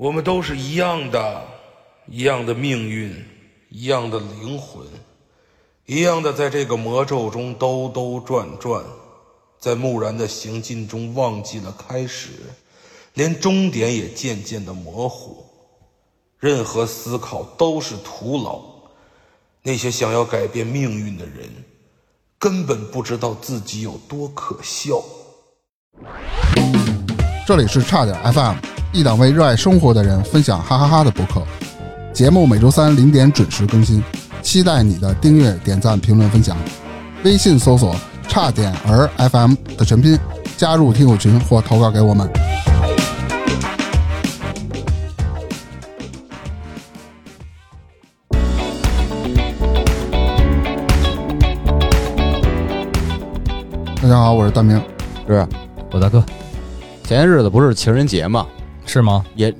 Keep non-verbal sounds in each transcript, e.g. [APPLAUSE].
我们都是一样的，一样的命运，一样的灵魂，一样的在这个魔咒中兜兜转转，在木然的行进中忘记了开始，连终点也渐渐的模糊。任何思考都是徒劳。那些想要改变命运的人，根本不知道自己有多可笑。这里是差点 FM，一档为热爱生活的人分享哈哈哈的博客。节目每周三零点准时更新，期待你的订阅、点赞、评论、分享。微信搜索“差点儿 FM” 的全拼，加入听友群或投稿给我们。大家好，我是大明。是我大哥前些日子不是情人节嘛，是吗？也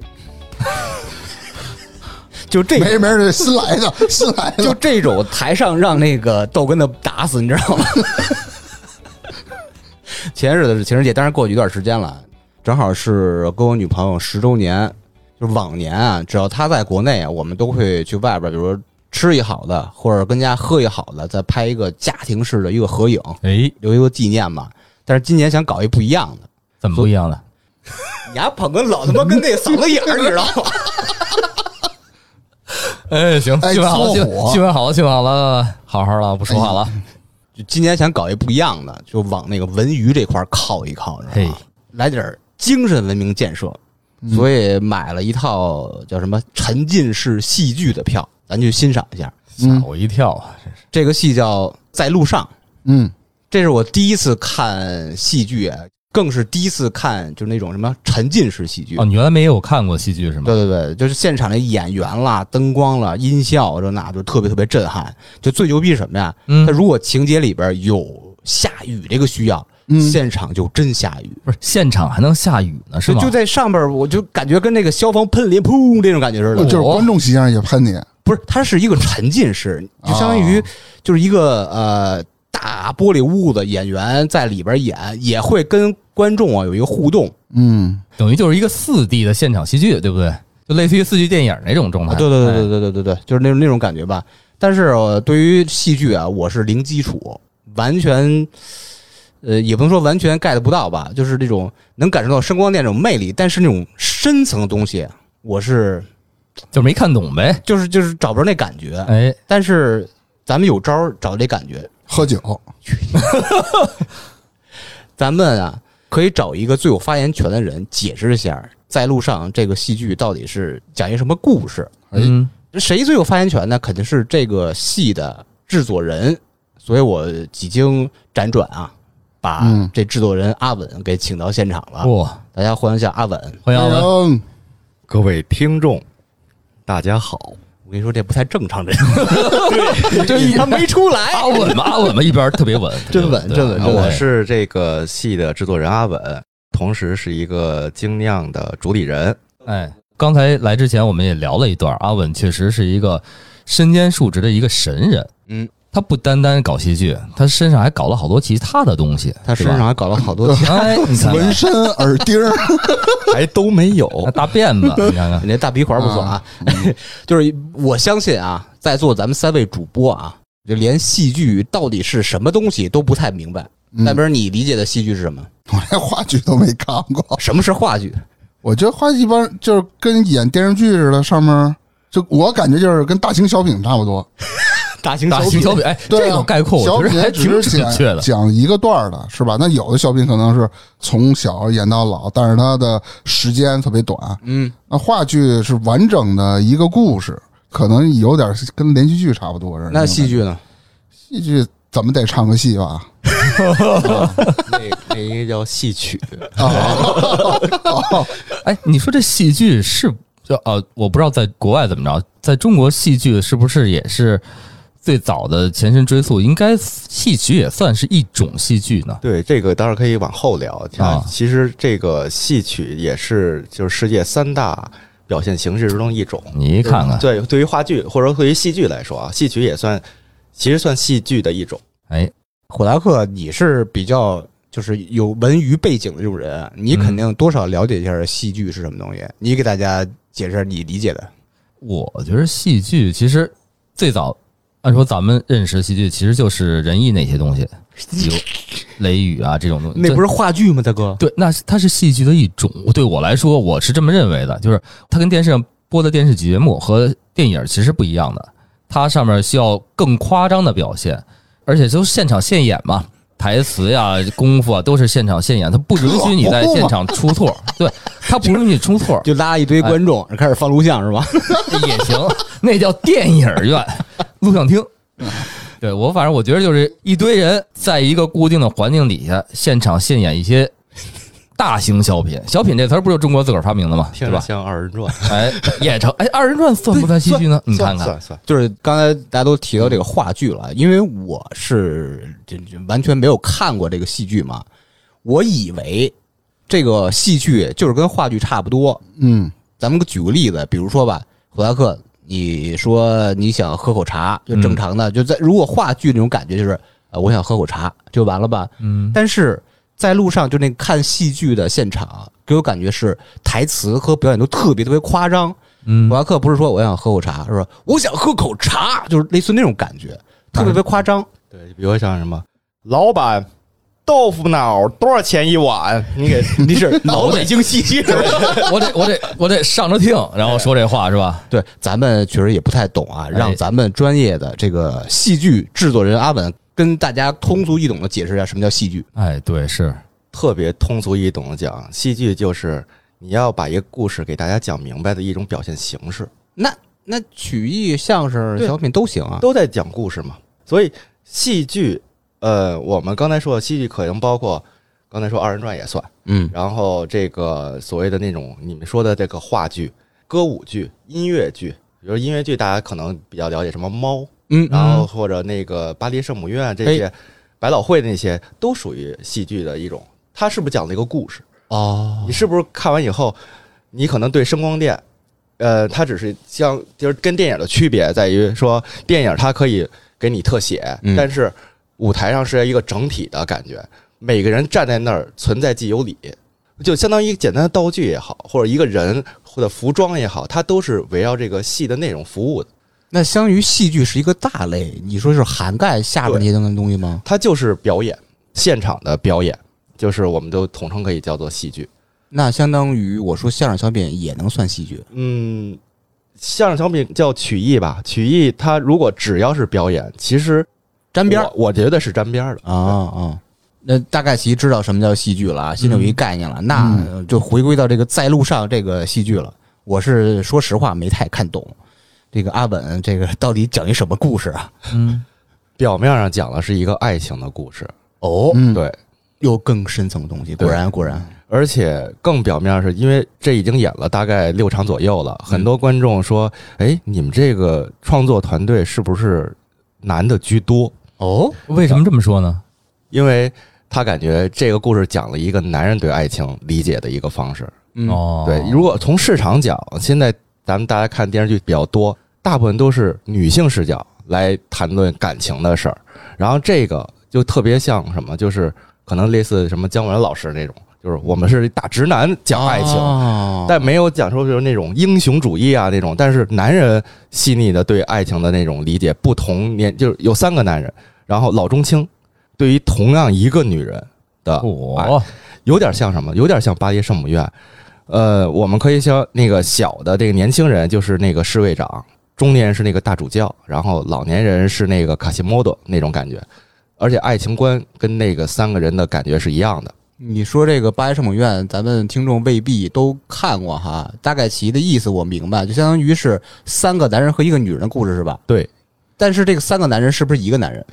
[LAUGHS] 就这没事没事，新来的，[LAUGHS] 新来的。就这种台上让那个豆根的打死，你知道吗？[LAUGHS] 前些日子是情人节，但是过去一段时间了，正好是跟我女朋友十周年。就是往年啊，只要她在国内啊，我们都会去外边，比如说吃一好的，或者跟家喝一好的，再拍一个家庭式的一个合影，哎，留一个纪念吧。但是今年想搞一不一样的，怎么不一样的？[LAUGHS] 你还捧哏老他妈跟那嗓子眼儿，你知道吗？[LAUGHS] 哎，行，哎新闻好了，新搓火新闻好了，新闻好了，好好了，不说话了。就今年想搞一不一样的，就往那个文娱这块儿靠一靠，知道嘿？来点儿精神文明建设，所以买了一套叫什么沉浸式戏剧的票，咱去欣赏一下。吓我一跳啊！这是这个戏叫《在路上》，嗯，这是我第一次看戏剧，啊更是第一次看就是那种什么沉浸式戏剧。哦，你原来没有看过戏剧是吗？对对对，就是现场的演员啦、灯光啦、音效这那就特别特别震撼。就最牛逼是什么呀？嗯它如果情节里边有下雨这个需要，嗯现场就真下雨。不是现场还能下雨呢，是吗？就就在上边，我就感觉跟那个消防喷淋噗这种感觉似的。就是观众席上也喷你。不是，它是一个沉浸式，就相当于哦就是一个呃大玻璃屋子，演员在里边演，也会跟观众啊有一个互动。嗯，等于就是一个四 D 的现场戏剧，对不对？就类似于四 D 电影那种状态。啊对对对哎对对对对对，就是那种那种感觉吧。但是、呃、对于戏剧啊，我是零基础，完全，呃，也不能说完全 get 不到吧，就是这种能感受到声光电这种魅力，但是那种深层的东西，我是就没看懂呗。就是就是找不着那感觉。哎，但是咱们有招儿找这感觉，喝酒，[LAUGHS] 咱们啊可以找一个最有发言权的人解释一下，在路上这个戏剧到底是讲一个什么故事。哎嗯，谁最有发言权呢？肯定是这个戏的制作人，所以我几经辗转啊，把嗯这制作人阿稳给请到现场了。哇，大家欢迎一下阿稳。欢迎阿文。迎。各位听众，大家好。我跟你说，这不太正常，这 [LAUGHS] 对，这他没出来，阿稳嘛，阿稳嘛，一边特别稳，真稳真稳真稳。啊我是这个戏的制作人阿稳，同时是一个精酿的主理人。哎，刚才来之前我们也聊了一段，阿稳确实是一个身兼数职的一个神人。嗯，他不单单搞戏剧，他身上还搞了好多其他的东西。他身上还搞了好多钱。[LAUGHS] 哎，你看看纹身、耳钉儿，[LAUGHS] 还都没有 [LAUGHS] 大辫子，你看看你，那大鼻环不错啊，就是我相信啊，在座咱们三位主播啊，就连戏剧到底是什么东西都不太明白。那边，你理解的戏剧是什么？我连话剧都没看过。什么是话剧？我觉得话剧一般就是跟演电视剧似的，上面就我感觉就是跟大型小品差不多。大型大型小品，哎，对啊这种概括小我觉得还挺准确的讲。一个段儿的，是吧？那有的小品可能是从小演到老，但是它的时间特别短。嗯，那话剧是完整的一个故事，可能有点跟连续剧差不多似的。那戏剧呢？戏剧怎么得唱个戏吧？[LAUGHS] 那那一个叫戏曲，[LAUGHS] 哎，你说这戏剧是就呃，我不知道在国外怎么着，在中国戏剧是不是也是最早的前身追溯？应该戏曲也算是一种戏剧呢。对这个当然可以往后聊。啊其实这个戏曲也是就是世界三大表现形式之中一种。你看看，对，对于话剧或者说对于戏剧来说啊，戏曲也算，其实算戏剧的一种。哎，火达克，你是比较就是有文娱背景的这种人，你肯定多少了解一下戏剧是什么东西。你给大家解释你理解的。我觉得戏剧其实最早，按说咱们认识的戏剧其实就是仁义那些东西，有 [LAUGHS] 雷雨啊这种东西。那不是话剧吗，大哥？对，那是它是戏剧的一种。对我来说，我是这么认为的，就是它跟电视上播的电视节目和电影其实不一样的，它上面需要更夸张的表现，而且都是现场现演嘛，台词呀、功夫啊都是现场现演，它不允许你在现场出错，对，它不允许出错就拉一堆观众，开始放录像是吧？[LAUGHS] 也行，那叫电影院、录像厅。对我，反正我觉得就是一堆人在一个固定的环境底下，现场现演一些大型小品。小品这词儿不就中国自个儿发明的吗？对吧？像二人转，哎，也成。哎，二人转算不算戏剧呢？你看看，算算，就是刚才大家都提到这个话剧了，因为我是就就完全没有看过这个戏剧嘛，我以为这个戏剧就是跟话剧差不多。嗯咱们举个例子，比如说吧，霍达克，你说你想喝口茶，就正常的，就在如果话剧那种感觉就是，呃，我想喝口茶就完了吧。嗯，但是在路上就那看戏剧的现场，给我感觉是台词和表演都特别特别夸张。嗯博拉克不是说我想喝口茶，是吧我想喝口茶，就是类似那种感觉，特别特别夸张。对，比如像什么，老板，豆腐脑多少钱一碗？你给 [LAUGHS] 你是老北京戏剧，我得我得我得上着听，然后说这话是吧？对，咱们确实也不太懂啊，让咱们专业的这个戏剧制作人阿稳跟大家通俗易懂的解释一下什么叫戏剧。哎，对，是，特别通俗易懂的讲，戏剧就是你要把一个故事给大家讲明白的一种表现形式，那那曲艺、相声、小品都行啊。都在讲故事嘛。所以戏剧，呃，我们刚才说的戏剧可能包括刚才说二人转也算，嗯。然后这个所谓的那种你们说的这个话剧、歌舞剧、音乐剧，比如音乐剧，大家可能比较了解什么猫，嗯，然后或者那个巴黎圣母院这些，百老汇那些都属于戏剧的一种。它是不是讲了一个故事？哦。你是不是看完以后，你可能对声光电，呃，它只是像就是跟电影的区别在于说，电影它可以给你特写，嗯。但是舞台上是一个整体的感觉，每个人站在那儿存在即有理，就相当于简单的道具也好，或者一个人或者服装也好，它都是围绕这个戏的内容服务的。那相当于戏剧是一个大类，你说是涵盖下边那些东西吗？它就是表演，现场的表演，就是我们都统称可以叫做戏剧。那相当于我说相声小品也能算戏剧嗯，相声小品叫曲艺吧，曲艺它如果只要是表演，其实沾边儿。我我觉得是沾边儿的。啊啊。那大概其知道什么叫戏剧了啊，心里有一概念了。那呃就回归到这个在路上这个戏剧了。我是说实话没太看懂，这个阿稳这个到底讲一什么故事啊？嗯，[LAUGHS] 表面上讲的是一个爱情的故事，哦，嗯，对，又更深层的东西。果然果然，而且更表面是因为这已经演了大概六场左右了，嗯。很多观众说：“哎，你们这个创作团队是不是男的居多哦，为什么这么说呢？？”因为他感觉这个故事讲了一个男人对爱情理解的一个方式。嗯，哦，对，如果从市场讲，现在咱们大家看电视剧比较多，大部分都是女性视角来谈论感情的事儿，然后这个就特别像什么，就是可能类似什么姜文老师那种，就是我们是大直男讲爱情，哦但没有讲说就是那种英雄主义啊那种，但是男人细腻的对爱情的那种理解，不同年就是有三个男人，然后老中青，对于同样一个女人的有点像什么？有点像巴黎圣母院。呃，我们可以像那个小的这个年轻人就是那个侍卫长，中年人是那个大主教，然后老年人是那个卡西莫多那种感觉，而且爱情观跟那个三个人的感觉是一样的。你说这个巴黎圣母院，咱们听众未必都看过哈。大概其的意思我明白，就相当于是三个男人和一个女人的故事是吧？对，但是这个三个男人是不是一个男人？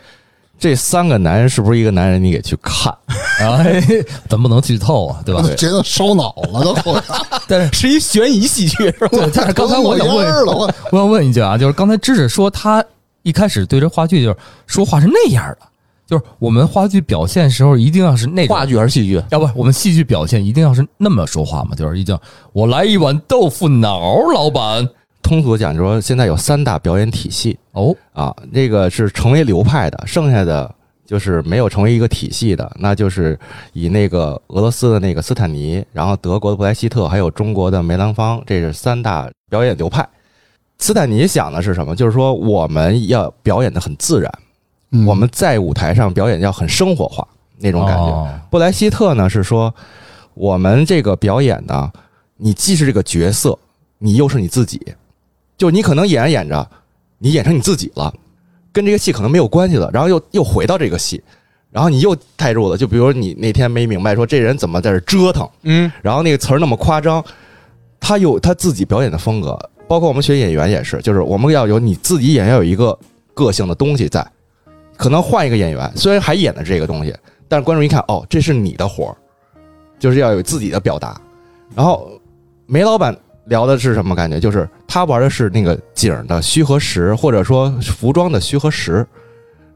这三个男人是不是一个男人？你得去看，[LAUGHS] 哎，咱不能剧透啊，对吧？我 [LAUGHS] 觉得烧脑了都，[LAUGHS] 但是是一悬疑戏剧是吧？对，但是刚才我想问我我想问一句啊，就是刚才芝芝说他一开始对这话剧就是说话是那样的，就是我们话剧表现时候一定要是那种话剧还是戏剧？要不我们戏剧表现一定要是那么说话嘛？就是一定我来一碗豆腐脑，老板通俗讲，就是说现在有三大表演体系哦，啊，这个是成为流派的，剩下的就是没有成为一个体系的，那就是以那个俄罗斯的那个斯坦尼，然后德国的布莱希特，还有中国的梅兰芳，这是三大表演流派。斯坦尼想的是什么？就是说我们要表演的很自然，嗯我们在舞台上表演要很生活化那种感觉。哦布莱希特呢是说，我们这个表演呢，你既是这个角色，你又是你自己，就你可能演着演着，你演成你自己了，跟这个戏可能没有关系了，然后又又回到这个戏，然后你又带入了。就比如你那天没明白说这人怎么在这折腾，嗯，然后那个词儿那么夸张，他有他自己表演的风格，包括我们学演员也是，就是我们要有你自己演要有一个个性的东西在，可能换一个演员，虽然还演的这个东西，但是观众一看，哦，这是你的活儿，就是要有自己的表达。然后梅老板聊的是什么感觉？就是他玩的是那个景的虚和实，或者说服装的虚和实。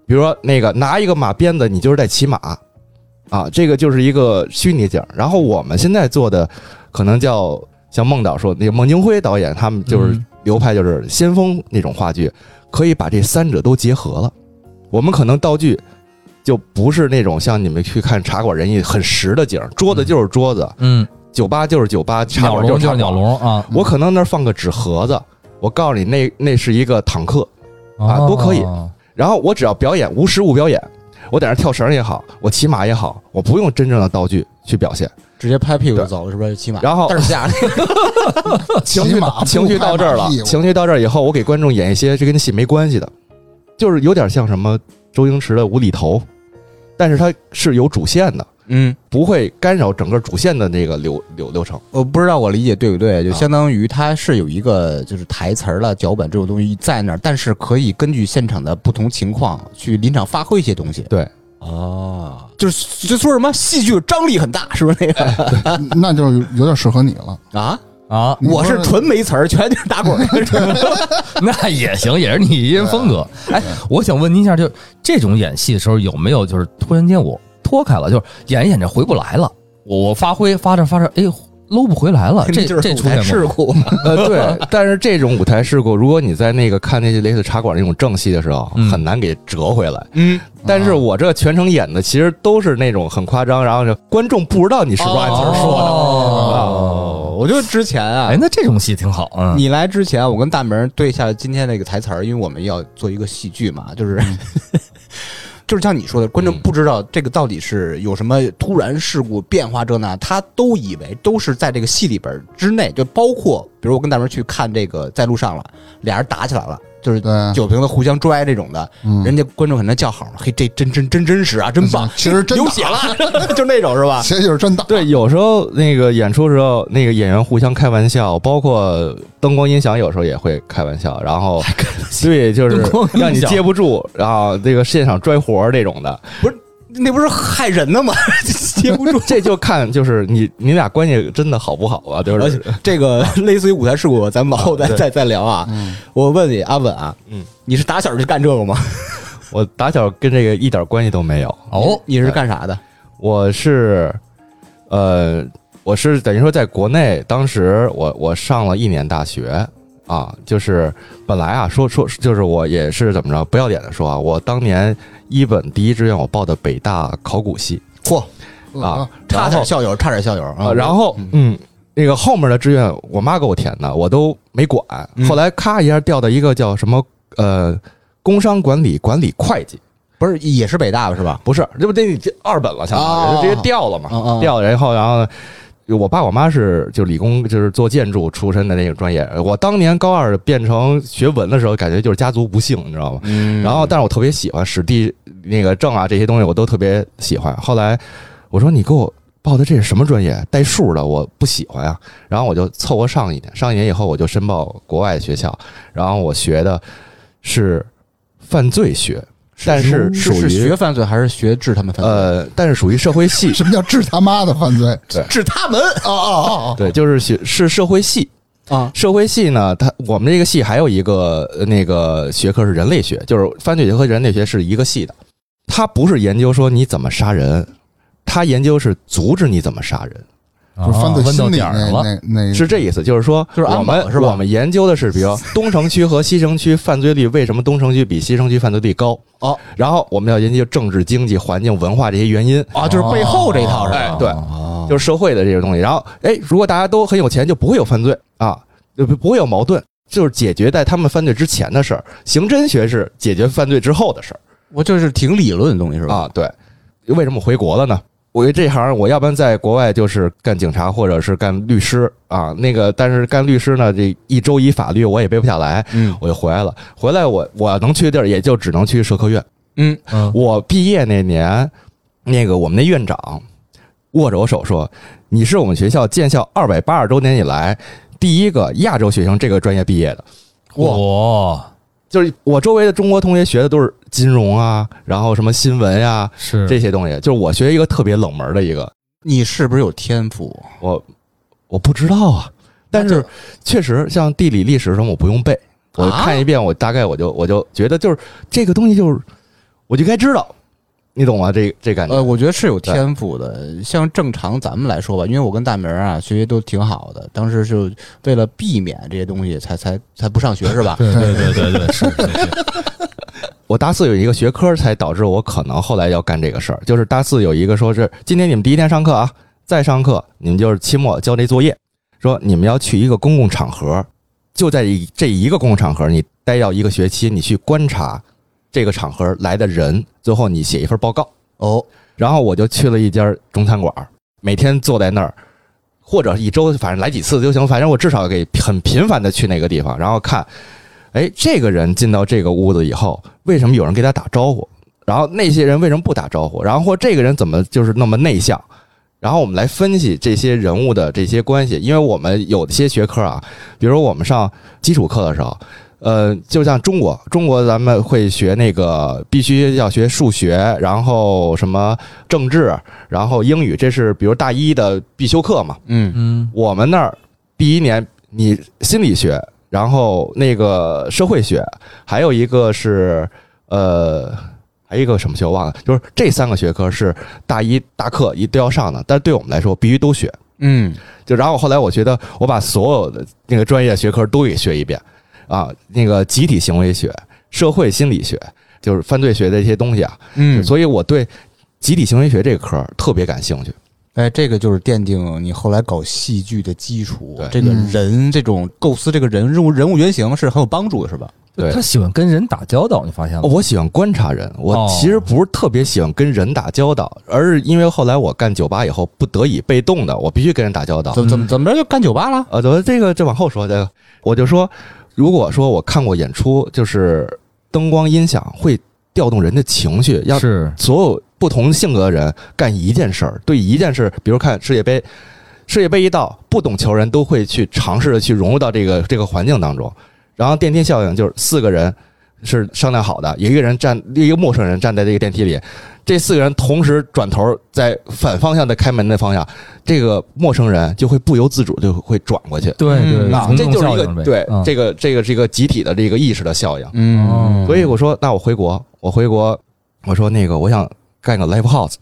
比如说那个拿一个马鞭子，你就是在骑马啊，这个就是一个虚拟景。然后我们现在做的可能叫像孟导说那个孟京辉导演，他们就是流派就是先锋那种话剧，可以把这三者都结合了。我们可能道具就不是那种像你们去看茶馆人艺很实的景，桌子就是桌子，嗯，酒吧就是酒吧，茶鸟笼馆是茶馆就是鸟。笼啊，我可能那儿放个纸盒子，我告诉你那那是一个坦克，啊都可以。哦然后我只要表演无实物表演，我在那儿跳绳也好，我骑马也好，我不用真正的道具去表现。直接拍屁股就走了，是不是？骑马，然后但是下来，[LAUGHS] 情绪骑马情绪到这儿了情绪到这儿以后，我给观众演一些这跟戏没关系的，就是有点像什么周星驰的无厘头，但是它是有主线的，嗯，不会干扰整个主线的那个流流流程。我不知道我理解对不对，就啊相当于它是有一个就是台词儿了、脚本这种东西在那儿，但是可以根据现场的不同情况去临场发挥一些东西。对，哦，就是就说什么戏剧张力很大，是不是那个 [LAUGHS] 那就有点适合你了。啊？啊，我是纯没词儿，全就是打滚儿。[LAUGHS] [LAUGHS] 那也行，也是你一人风格。哎，我想问您一下，就这种演戏的时候有没有就是突然间我脱开了，就是演一演着回不来了，我我发挥发着发着，哎，搂不回来了，这就是舞台？事故。呃，对，但是这种舞台事故，如果你在那个看那些类似茶馆那种正戏的时候，很难给折回来。嗯，但是我这全程演的其实都是那种很夸张，然后就观众不知道你是不是按词说的。哦，我就之前啊哎，，那这种戏挺好，嗯，你来之前，我跟大明对一下今天那个台词，因为我们要做一个戏剧嘛，就是。就是像你说的，观众嗯。不知道这个到底是有什么突然事故变化这那，他都以为都是在这个戏里边之内，就包括比如我跟大明去看这个在路上了，俩人打起来了，就是对酒瓶子互相拽这种的，嗯人家观众可能叫好，嘿，这真真真真实啊，真棒，其实真打流血了，就那种是吧？其实就是真的。对，有时候那个演出时候，那个演员互相开玩笑，包括灯光音响有时候也会开玩笑，然后对，就是让你接不住，然后这个现场拽活儿这种的，不是那不是害人的吗？接不住。[LAUGHS] 这就看就是你你俩关系真的好不好啊？[LAUGHS] 就而且是这个 [LAUGHS] 类似于舞台事故，咱们往后再对再再聊啊。嗯我问你，阿稳啊，嗯，你是打小就干这个吗？我打小跟这个一点关系都没有，哦，你是干啥的？我是呃，我是等于说在国内，当时我我上了一年大学啊，就是本来啊说说就是我也是怎么着不要脸的说啊，我当年一本第一志愿我报的北大考古系嚯，啊，差点校友，差点校友啊，啊。然后嗯。那个后面的志愿，我妈给我填的，我都没管。嗯后来咔一下调到一个叫什么呃，工商管理管理会计，不是也是北大的是吧？不是，这不得这二本了，相当于直接调了嘛，调了，然后然后我爸我妈是就理工，就是做建筑出身的那个专业。我当年高二变成学文的时候，感觉就是家族不幸，你知道吗？嗯然后，但是我特别喜欢史地那个证啊这些东西，我都特别喜欢。后来我说你给我报的这是什么专业？带数的我不喜欢呀。然后我就凑合上一年，上一年以后我就申报国外学校，然后我学的是犯罪学，但是属是是于学犯罪还是学治他们犯罪？呃，但是属于社会系，[LAUGHS] 什么叫治他妈的犯罪？治他们啊啊啊！对，就是学是社会系。啊社会系呢，它我们这个系还有一个呃那个学科是人类学，就是犯罪学和人类学是一个系的。它不是研究说你怎么杀人，它研究是阻止你怎么杀人。就是犯罪心理儿了，那那是这意思，就是说，就是我们是我们研究的是，比如 [LAUGHS] 东城区和西城区犯罪率为什么东城区比西城区犯罪率高？哦，然后我们要研究政治、经济、环境、文化这些原因，啊，就是背后这一套是吧？哎对哦就是社会的这些东西。然后，哎，如果大家都很有钱，就不会有犯罪啊，就不不会有矛盾，就是解决在他们犯罪之前的事儿。刑侦学是解决犯罪之后的事儿。我就是挺理论的东西是吧？啊，对。为什么回国了呢？我这行，我要不然在国外就是干警察或者是干律师啊。那个，但是干律师呢，这一周一法律我也背不下来，嗯我就回来了。回来我我能去的地儿，也就只能去社科院。嗯，嗯，我毕业那年，那个我们那院长握着我手说：“你是我们学校建校二百八十周年以来第一个亚洲学生这个专业毕业的。”哇，就是我周围的中国同学学的都是金融啊，然后什么新闻呀、是。这些东西，就是我学一个特别冷门的一个，你是不是有天赋？我我不知道啊，但是确实像地理、历史什么我不用背，我啊？看一遍，我大概我就我就觉得就是这个东西就是我就该知道，你懂吗？这这感觉。呃，我觉得是有天赋的。像正常咱们来说吧，因为我跟大明啊学习都挺好的，当时就为了避免这些东西才才才不上学是吧？对对对对对，是是是，[LAUGHS] 我大四有一个学科，才导致我可能后来要干这个事儿。就是大四有一个说是今天你们第一天上课啊，再上课你们就是期末交那作业，说你们要去一个公共场合，就在一这一个公共场合，你待要一个学期，你去观察这个场合来的人，最后你写一份报告。哦，然后我就去了一家中餐馆，每天坐在那儿，或者一周反正来几次就行，反正我至少给很频繁的去那个地方，然后看，哎，这个人进到这个屋子以后，为什么有人给他打招呼？然后那些人为什么不打招呼？然后或这个人怎么就是那么内向？然后我们来分析这些人物的这些关系，因为我们有些学科啊，比如我们上基础课的时候，呃，就像中国，中国咱们会学那个必须要学数学，然后什么政治，然后英语，这是比如大一的必修课嘛。嗯嗯，我们那儿第一年你心理学，然后那个社会学，还有一个是呃。还有一个什么学我忘了，就是这三个学科是大一大课一都要上的，但是对我们来说必须都学。嗯，就然后后来我觉得我把所有的那个专业学科都给学一遍啊，那个集体行为学、社会心理学，就是犯罪学的一些东西啊，嗯，所以我对集体行为学这个科特别感兴趣。哎，这个就是奠定你后来搞戏剧的基础对。这个人这种构思，这个人人物人物原型是很有帮助的，是吧？对他喜欢跟人打交道，你发现了吗？我喜欢观察人，我哦其实不是特别喜欢跟人打交道，而是因为后来我干酒吧以后，不得已被动的，我必须跟人打交道。怎么怎么怎么着就干酒吧了？呃，怎么这个这往后说这个，我就说，如果说我看过演出，就是灯光音响会调动人的情绪，要是所有不同性格的人干一件事儿，对一件事，比如看世界杯，世界杯一到，不懂球人都会去尝试的去融入到这个这个环境当中。然后电梯效应就是四个人是商量好的，有一个人站，一个陌生人站在这个电梯里，这四个人同时转头在反方向的开门的方向，这个陌生人就会不由自主就会转过去。对嗯对，啊，这就是一个对嗯这个这个是一个集体的这个意识的效应。嗯所以我说，那我回国，我回国，我说那个我想干个 live house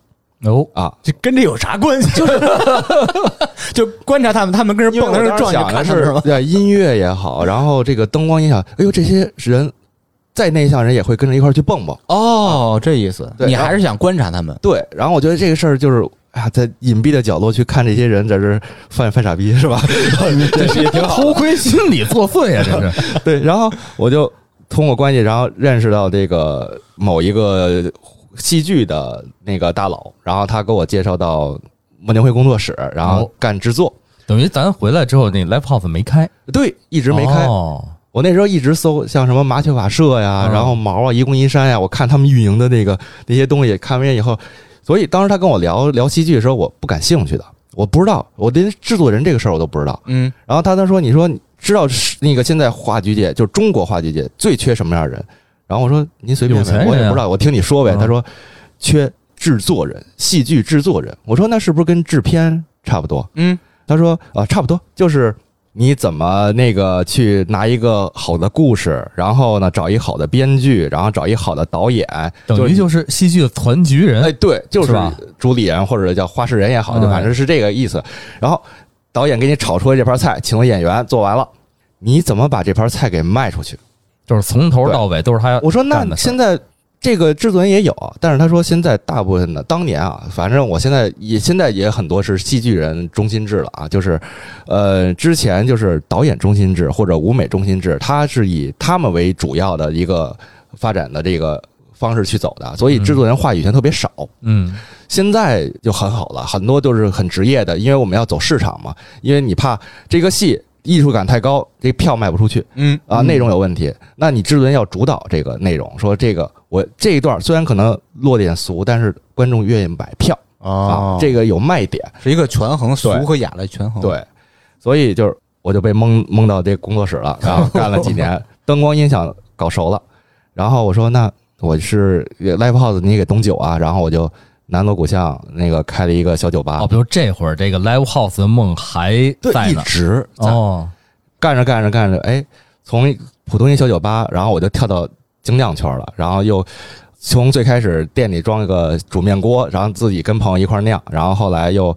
哦，啊，这跟这有啥关系？就是 [LAUGHS] 就观察他们，他们跟人蹦，跟人撞，想的是吧？对音乐也好，然后这个灯光音响，哎呦，这些人再内向人也会跟着一块去蹦蹦。哦，这意思，你还是想观察他们。对，然后我觉得这个事儿就是。哎呀，在隐蔽的角落去看这些人在这儿犯犯傻逼是吧？[LAUGHS] 这是也挺好。偷窥心理作祟啊，这是对，然后我就通过关系，然后认识到这个某一个戏剧的那个大佬，然后他给我介绍到莫年会工作室，然后哦干制作。等于咱回来之后，那 live house 没开，对，一直没开。哦，我那时候一直搜像什么麻雀瓦舍呀，嗯然后毛啊、愚公移山呀，我看他们运营的那个那些东西，看完以后，所以当时他跟我聊聊戏剧的时候，我不感兴趣的，我不知道，我连制作人这个事儿我都不知道。嗯，然后他他说，你说你知道是那个现在话剧界就是中国话剧界最缺什么样的人？然后我说您随便有钱人啊问，我也不知道，我听你说呗。嗯他说缺制作人，戏剧制作人。我说那是不是跟制片差不多？嗯，他说啊，差不多，就是你怎么那个去拿一个好的故事，然后呢找一好的编剧，然后找一好的导演，等于就是戏剧的团局人。哎，对，就是是吧主理人或者叫话事人也好，就嗯反正是这个意思。然后导演给你炒出来这盘菜，请了演员做完了，你怎么把这盘菜给卖出去？就是从头到尾都是他我说那现在这个制作人也有，但是他说现在大部分的当年啊，反正我现在也现在也很多是戏剧人中心制了啊，就是呃之前就是导演中心制或者舞美中心制，他是以他们为主要的一个发展的这个方式去走的，所以制作人话语权特别少。嗯，现在就很好了，很多都是很职业的，因为我们要走市场嘛，因为你怕这个戏艺术感太高，这票卖不出去。嗯。啊，内容有问题，那你制作人要主导这个内容，说这个我这一段虽然可能落点俗，但是观众愿意买票。啊哦，，这个有卖点，是一个权衡，俗和雅的权衡。，对，所以就是我就被蒙蒙到这工作室了，然后 [LAUGHS] 干了几年，灯光音响搞熟了，然后我说那我是 live house 你给懂酒啊，然后我就南锣鼓巷那个开了一个小酒吧。哦，，比如这会儿这个 live house 的梦还在，一。直哦，干着干着干着，哎，从普通一小酒吧，然后我就跳到精酿圈了，然后又从最开始店里装一个煮面锅，然后自己跟朋友一块酿，然后后来又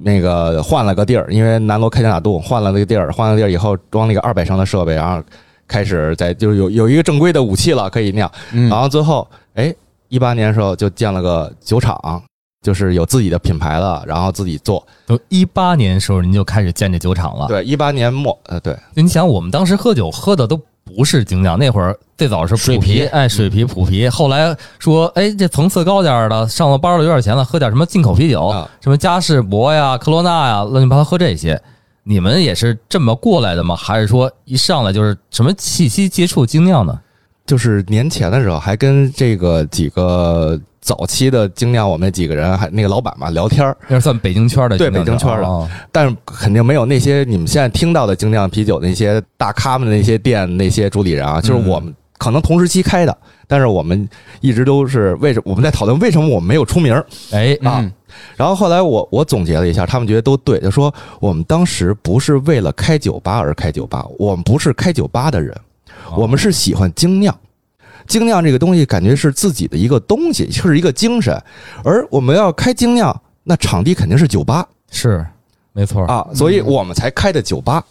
那个换了个地儿，因为南锣开枪打洞，换了那个地儿，换了地儿以后装了一个二百升的设备，然后开始在就是有有一个正规的武器了，可以酿，嗯然后最后哎一八年的时候就建了个酒厂。就是有自己的品牌了，然后自己做。都一八年的时候您就开始建这酒厂了。对，一八年末，呃，对，你想，我们当时喝酒喝的都不是精酿，那会儿最早是水啤普哎，水啤、普啤。后来说，哎，这层次高点儿的，上了班了有点钱了，喝点什么进口啤酒，啊什么嘉士伯呀、科罗娜呀，乱七八糟喝这些。你们也是这么过来的吗？还是说一上来就是什么气息接触精酿呢？就是年前的时候，还跟这个几个早期的精酿，我们几个人还那个老板嘛聊天儿，那是算北京圈的对北京圈的哦但是肯定没有那些你们现在听到的精酿啤酒那些大咖们的那些店那些主理人啊，就是我们可能同时期开的，但是我们一直都是为什我们在讨论为什么我们没有出名儿。哎，啊？嗯然后后来我我总结了一下，他们觉得都对，就说我们当时不是为了开酒吧而开酒吧，我们不是开酒吧的人，哦我们是喜欢精酿。精酿这个东西感觉是自己的一个东西，是一个精神，而我们要开精酿，那场地肯定是酒吧是没错啊，所以我们才开的酒吧。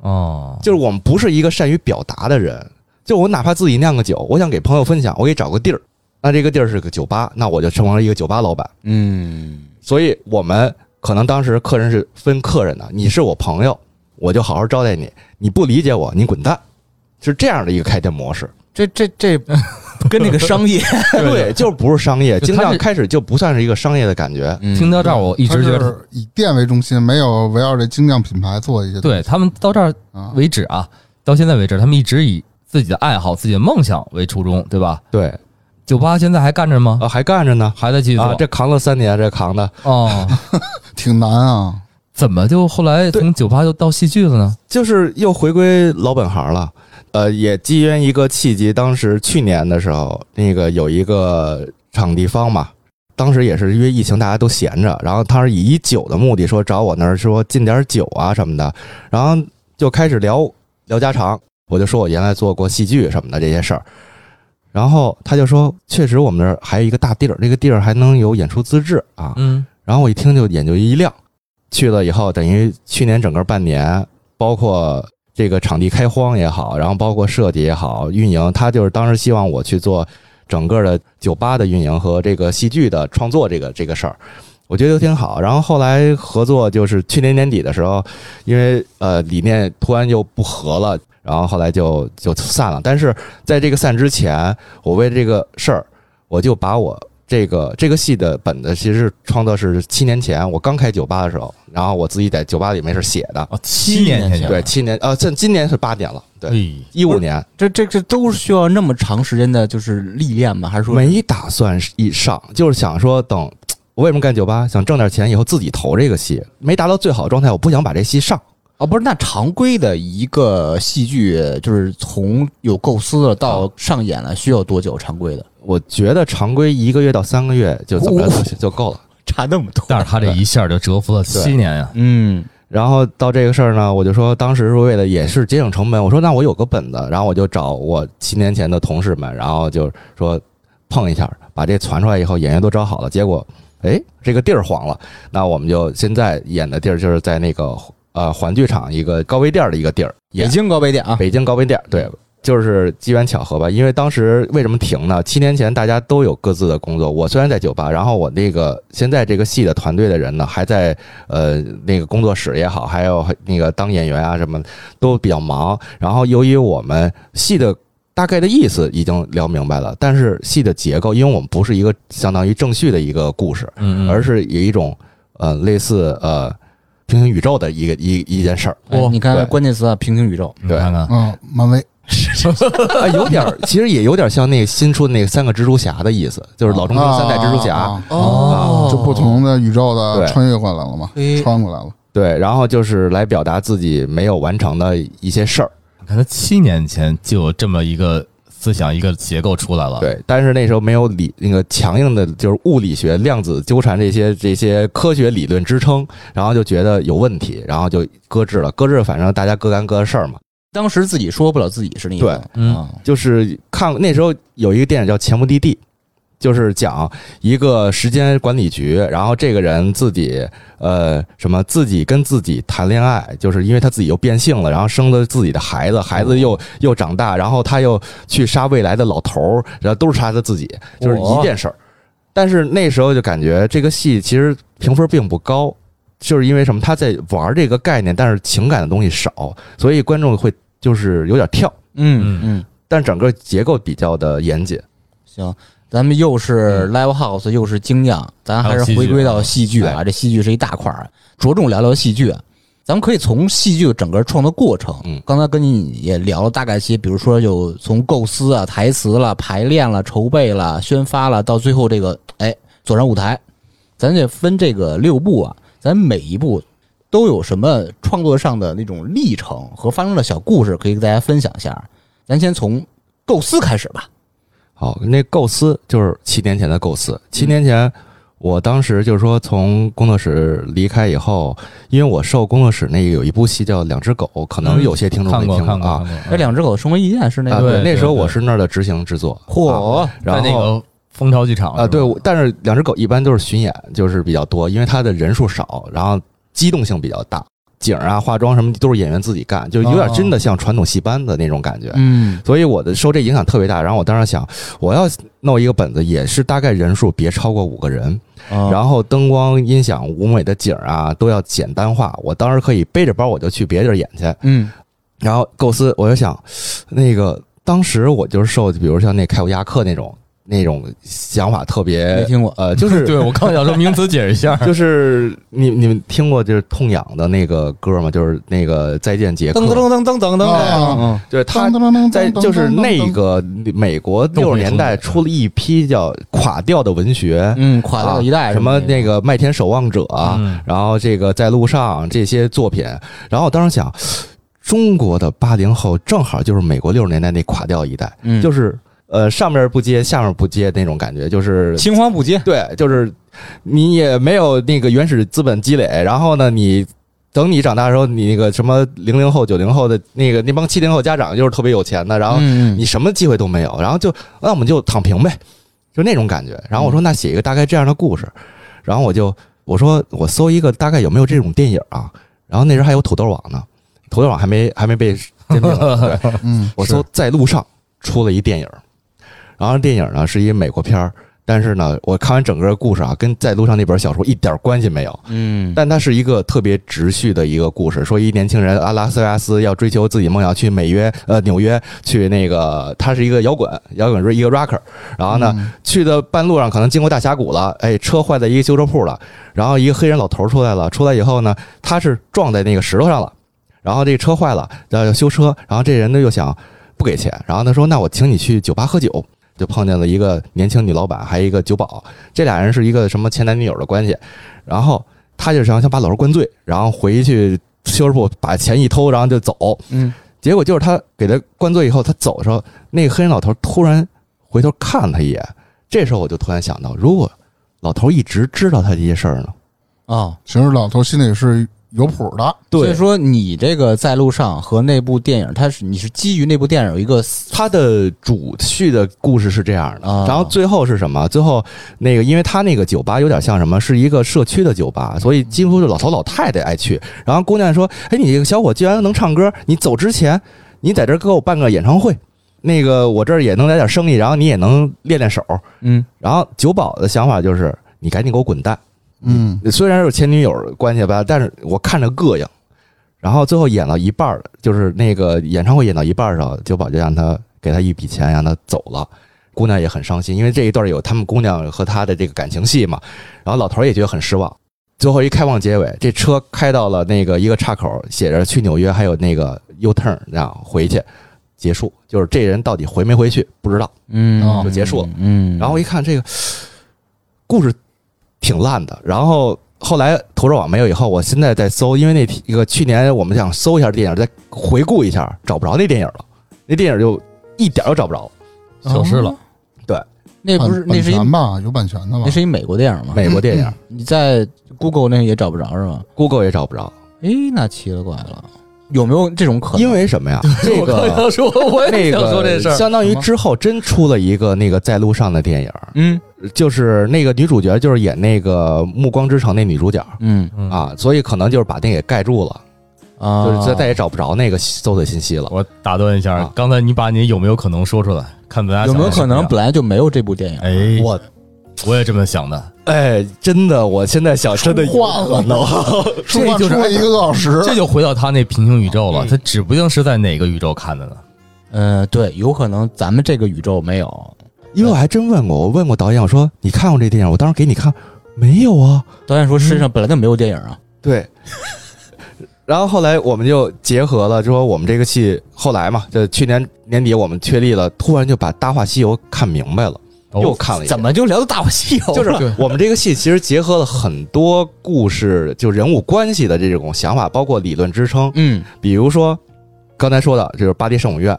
哦，就是我们不是一个善于表达的人，就我哪怕自己酿个酒，我想给朋友分享，我给找个地儿，那这个地儿是个酒吧，那我就成为了一个酒吧老板。嗯，所以我们可能当时客人是分客人的，你是我朋友，我就好好招待你；你不理解我，你滚蛋，是这样的一个开店模式。这这这 [LAUGHS] 跟那个商业，[LAUGHS] 对，就是不是商业，精酿开始就不算是一个商业的感觉。嗯听到这儿，我一直觉得，是以店为中心，没有围绕着精酿品牌做一些。对他们到这儿啊，为止啊，到现在为止，他们一直以自己的爱好、自己的梦想为初衷，对吧？对酒吧现在还干着吗？啊，还干着呢还在继续做？啊，这扛了三年，这扛的哦，[LAUGHS] 挺难啊。怎么就后来从酒吧就到戏剧了呢？就是又回归老本行了。呃，也机缘一个契机，当时去年的时候，那个有一个场地方嘛，当时也是因为疫情，大家都闲着，然后他是以酒的目的说找我那儿说进点酒啊什么的，然后就开始聊聊家常，我就说我原来做过戏剧什么的这些事儿，然后他就说，确实我们那儿还有一个大地儿，这个地儿还能有演出资质啊，嗯，然后我一听就眼就一亮，去了以后，等于去年整个半年，包括这个场地开荒也好，然后包括设计也好，运营，他就是当时希望我去做整个的酒吧的运营和这个戏剧的创作这个这个事儿。我觉得都挺好，然后后来合作就是去年年底的时候，因为呃理念突然就不合了，然后后来就就散了。但是在这个散之前，我为这个事儿，我就把我这个这个戏的本子，其实是创作是七年前我刚开酒吧的时候，然后我自己在酒吧里没事写的。哦，七年前对，七年呃，这今年是八年了，对，对，一五年这这这都是需要那么长时间的，就是历练吗？还是说没打算一上，就是想说等我为什么干酒吧，想挣点钱以后自己投这个戏，没达到最好的状态，我不想把这戏上。哦，不是，那常规的一个戏剧，就是从有构思了到上演了，需要多久？常规的我觉得常规一个月到三个月就怎么着就就够了。差那么多。但是他这一下就蛰伏了七年呀。嗯。然后到这个事儿呢，我就说当时是为了也是节省成本，我说那我有个本子，然后我就找我七年前的同事们，然后就说碰一下，把这传出来以后，演员都找好了，结果哎这个地儿黄了，那我们就现在演的地儿就是在那个呃环剧场一个高碑店的一个地儿，北京高碑店啊，北京高碑店，对，就是机缘巧合吧。因为当时为什么停呢？七年前大家都有各自的工作，我虽然在酒吧，然后我那个现在这个戏的团队的人呢，还在呃那个工作室也好，还有那个当演员啊什么都比较忙。然后由于我们戏的大概的意思已经聊明白了，但是戏的结构，因为我们不是一个相当于正序的一个故事，嗯嗯，而是有一种呃类似呃平行宇宙的一个一一件事儿。哎你看关键词啊，平行宇宙，对你看看，嗯，漫威 [LAUGHS] 啊，有点儿，[LAUGHS] 其实也有点像那个新出的那个三个蜘蛛侠的意思，就是老中青三代蜘蛛侠。啊哦就不同的宇宙的对穿越过来了嘛嘿，穿过来了。对，然后就是来表达自己没有完成的一些事儿。你看他七年前就有这么一个思想，一个结构出来了。，对，但是那时候没有理那个强硬的，就是物理学、量子纠缠这些这些科学理论支撑，然后就觉得有问题，然后就搁置了。搁置，反正大家各干各的事儿嘛。当时自己说不了自己是那个，对嗯啊就是看那时候有一个电影叫《前目的地》，就是讲一个时间管理局，然后这个人自己呃什么自己跟自己谈恋爱，就是因为他自己又变性了，然后生了自己的孩子，孩子又又长大，然后他又去杀未来的老头儿，然后都是杀他自己，就是一件事儿。但是那时候就感觉这个戏其实评分并不高。就是因为什么？他在玩这个概念，但是情感的东西少，所以观众会就是有点跳。嗯嗯，但整个结构比较的严谨。行。咱们又是 live house，又是精酿，咱还是回归到戏剧啊。这戏剧是一大块儿，着重聊聊戏剧。咱们可以从戏剧整个创作过程，嗯刚才跟你也聊了大概些，比如说有从构思啊、台词了、排练了、筹备了、宣发了，到最后这个哎走上舞台，咱得分这个六步啊，咱每一步都有什么创作上的那种历程和发生的小故事，可以跟大家分享一下。咱先从构思开始吧。好，那构思就是七年前的构思。七年前，我当时就是说从工作室离开以后，因为我受工作室那个有一部戏叫《两只狗》，可能有些听众没听过啊。那。两只狗生活意见是那啊，个，对，对那时候我是那儿的执行制作。嚯、啊然后那个蜂巢剧场啊，对，但是两只狗一般都是巡演，就是比较多，因为它的人数少，然后机动性比较大，景儿啊、化妆什么都是演员自己干，就有点真的像传统戏班子那种感觉。嗯所以我的受这影响特别大。然后我当时想，我要弄一个本子，也是大概人数别超过五个人，啊然后灯光、音响、舞美的景儿啊都要简单化。我当时可以背着包我就去别地儿演去。嗯然后构思，我就想，那个当时我就是受，比如像那凯普亚克那种那种想法特别没听过。呃，就是 [LAUGHS] 对我刚想说名词解释一下，[LAUGHS] 就是你你们听过就是痛痒的那个歌吗？就是那个再见杰克，噔噔噔噔噔噔。啊噔，就是他在就是那个美国六十年代出了一批叫垮掉的文学，嗯，垮掉一代啊什么那个麦田守望者，嗯。然后这个在路上这些作品，然后我当时想，中国的八零后正好就是美国六十年代那垮掉一代，嗯。就是呃上面不接下面不接那种感觉，就是青黄不接，对，就是你也没有那个原始资本积累，然后呢，你等你长大的时候，你那个什么零零后、九零后的那个那帮七零后家长就是特别有钱的，然后嗯你什么机会都没有，然后就那我们就躺平呗，就那种感觉。然后我说那写一个大概这样的故事，然后我就我说我搜一个大概有没有这种电影啊，然后那时候还有土豆网呢，土豆网还没还没被对，[LAUGHS] 嗯，我搜在路上出了一电影，然后电影呢是一美国片儿，但是呢，我看完整个故事啊，跟在路上那本小说一点关系没有。嗯但它是一个特别直叙的一个故事，说一年轻人阿拉斯加斯要追求自己梦想，去美约呃纽约去那个，他是一个摇滚摇滚是一个 rocker，然后呢、去的半路上可能经过大峡谷了，哎，车坏在一个修车铺了，然后一个黑人老头出来了，出来以后呢，他是撞在那个石头上了，然后这车坏了，要修车，然后这人呢又想不给钱，然后他说那我请你去酒吧喝酒。就碰见了一个年轻女老板，还有一个酒保，这俩人是一个什么前男女友的关系。然后他就想想把老头灌醉，然后回去修车铺把钱一偷，然后就走。嗯结果就是他给他灌醉以后，他走的时候，那个黑人老头突然回头看了他一眼。这时候我就突然想到，如果老头一直知道他这些事儿呢？哦，其实老头心里是有谱的。所以说你这个在路上和那部电影，它是你是基于那部电影有一个它的主序的故事是这样的，啊然后最后是什么？最后那个，因为他那个酒吧有点像什么，是一个社区的酒吧，所以几乎是老头老太太爱去。然后姑娘说：“哎，你这个小伙既然能唱歌，你走之前你在这儿给我办个演唱会，那个我这儿也能来点生意，然后你也能练练手。嗯”然后酒保的想法就是：你赶紧给我滚蛋。嗯，虽然是前女友关系吧，但是我看着膈应。然后最后演到一半儿，就是那个演唱会演到一半儿的时候，酒保就让他给他一笔钱，让他走了。姑娘也很伤心，因为这一段有他们姑娘和他的这个感情戏嘛。然后老头儿也觉得很失望。最后一开放结尾，这车开到了那个一个岔口，写着去纽约，还有那个 U turn，然后回去结束。就是这人到底回没回去不知道。嗯哦就结束了嗯，然后我一看这个故事挺烂的，然后后来投着网没有以后，我现在在搜，因为那一个去年我们想搜一下电影，再回顾一下，找不着那电影了，那电影就一点都找不着。消失了。对那不是那是一版权吧？有版权的吧那？是一美国电影吗？美国电影你在 Google 那也找不着是吧？，Google 也找不着，哎，那奇了怪了，有没有这种可能？因为什么呀？这我刚个要说，[LAUGHS] 我那也想说这事儿。个相当于之后真出了一个那个在路上的电影，嗯就是那个女主角就是演那个《暮光之城》那女主角嗯嗯，啊，所以可能就是把那给盖住了，啊，就是再再也找不着那个搜索信息了。我打断一下啊，刚才你把你有没有可能说出来，看大家有没有可能本来就没有这部电影？哎，我我也这么想的。哎，真的，我现在想，真的有换了可能。[LAUGHS] 说话这就是一个多小时，这就回到他那平行宇宙了，他指不定是在哪个宇宙看的呢。呃，对，有可能咱们这个宇宙没有。因为我还真问过，我问过导演，我说你看过这电影？我当时给你看，没有啊。导演说世界上本来就没有电影啊。对。[LAUGHS] 然后后来我们就结合了，就说我们这个戏后来嘛，就去年年底我们确立了，突然就把《大话西游》看明白了，又看了一遍。怎么就聊到《大话西游》了？就是我们这个戏其实结合了很多故事，就人物关系的这种想法，包括理论支撑。嗯比如说刚才说的，就是巴黎圣母院，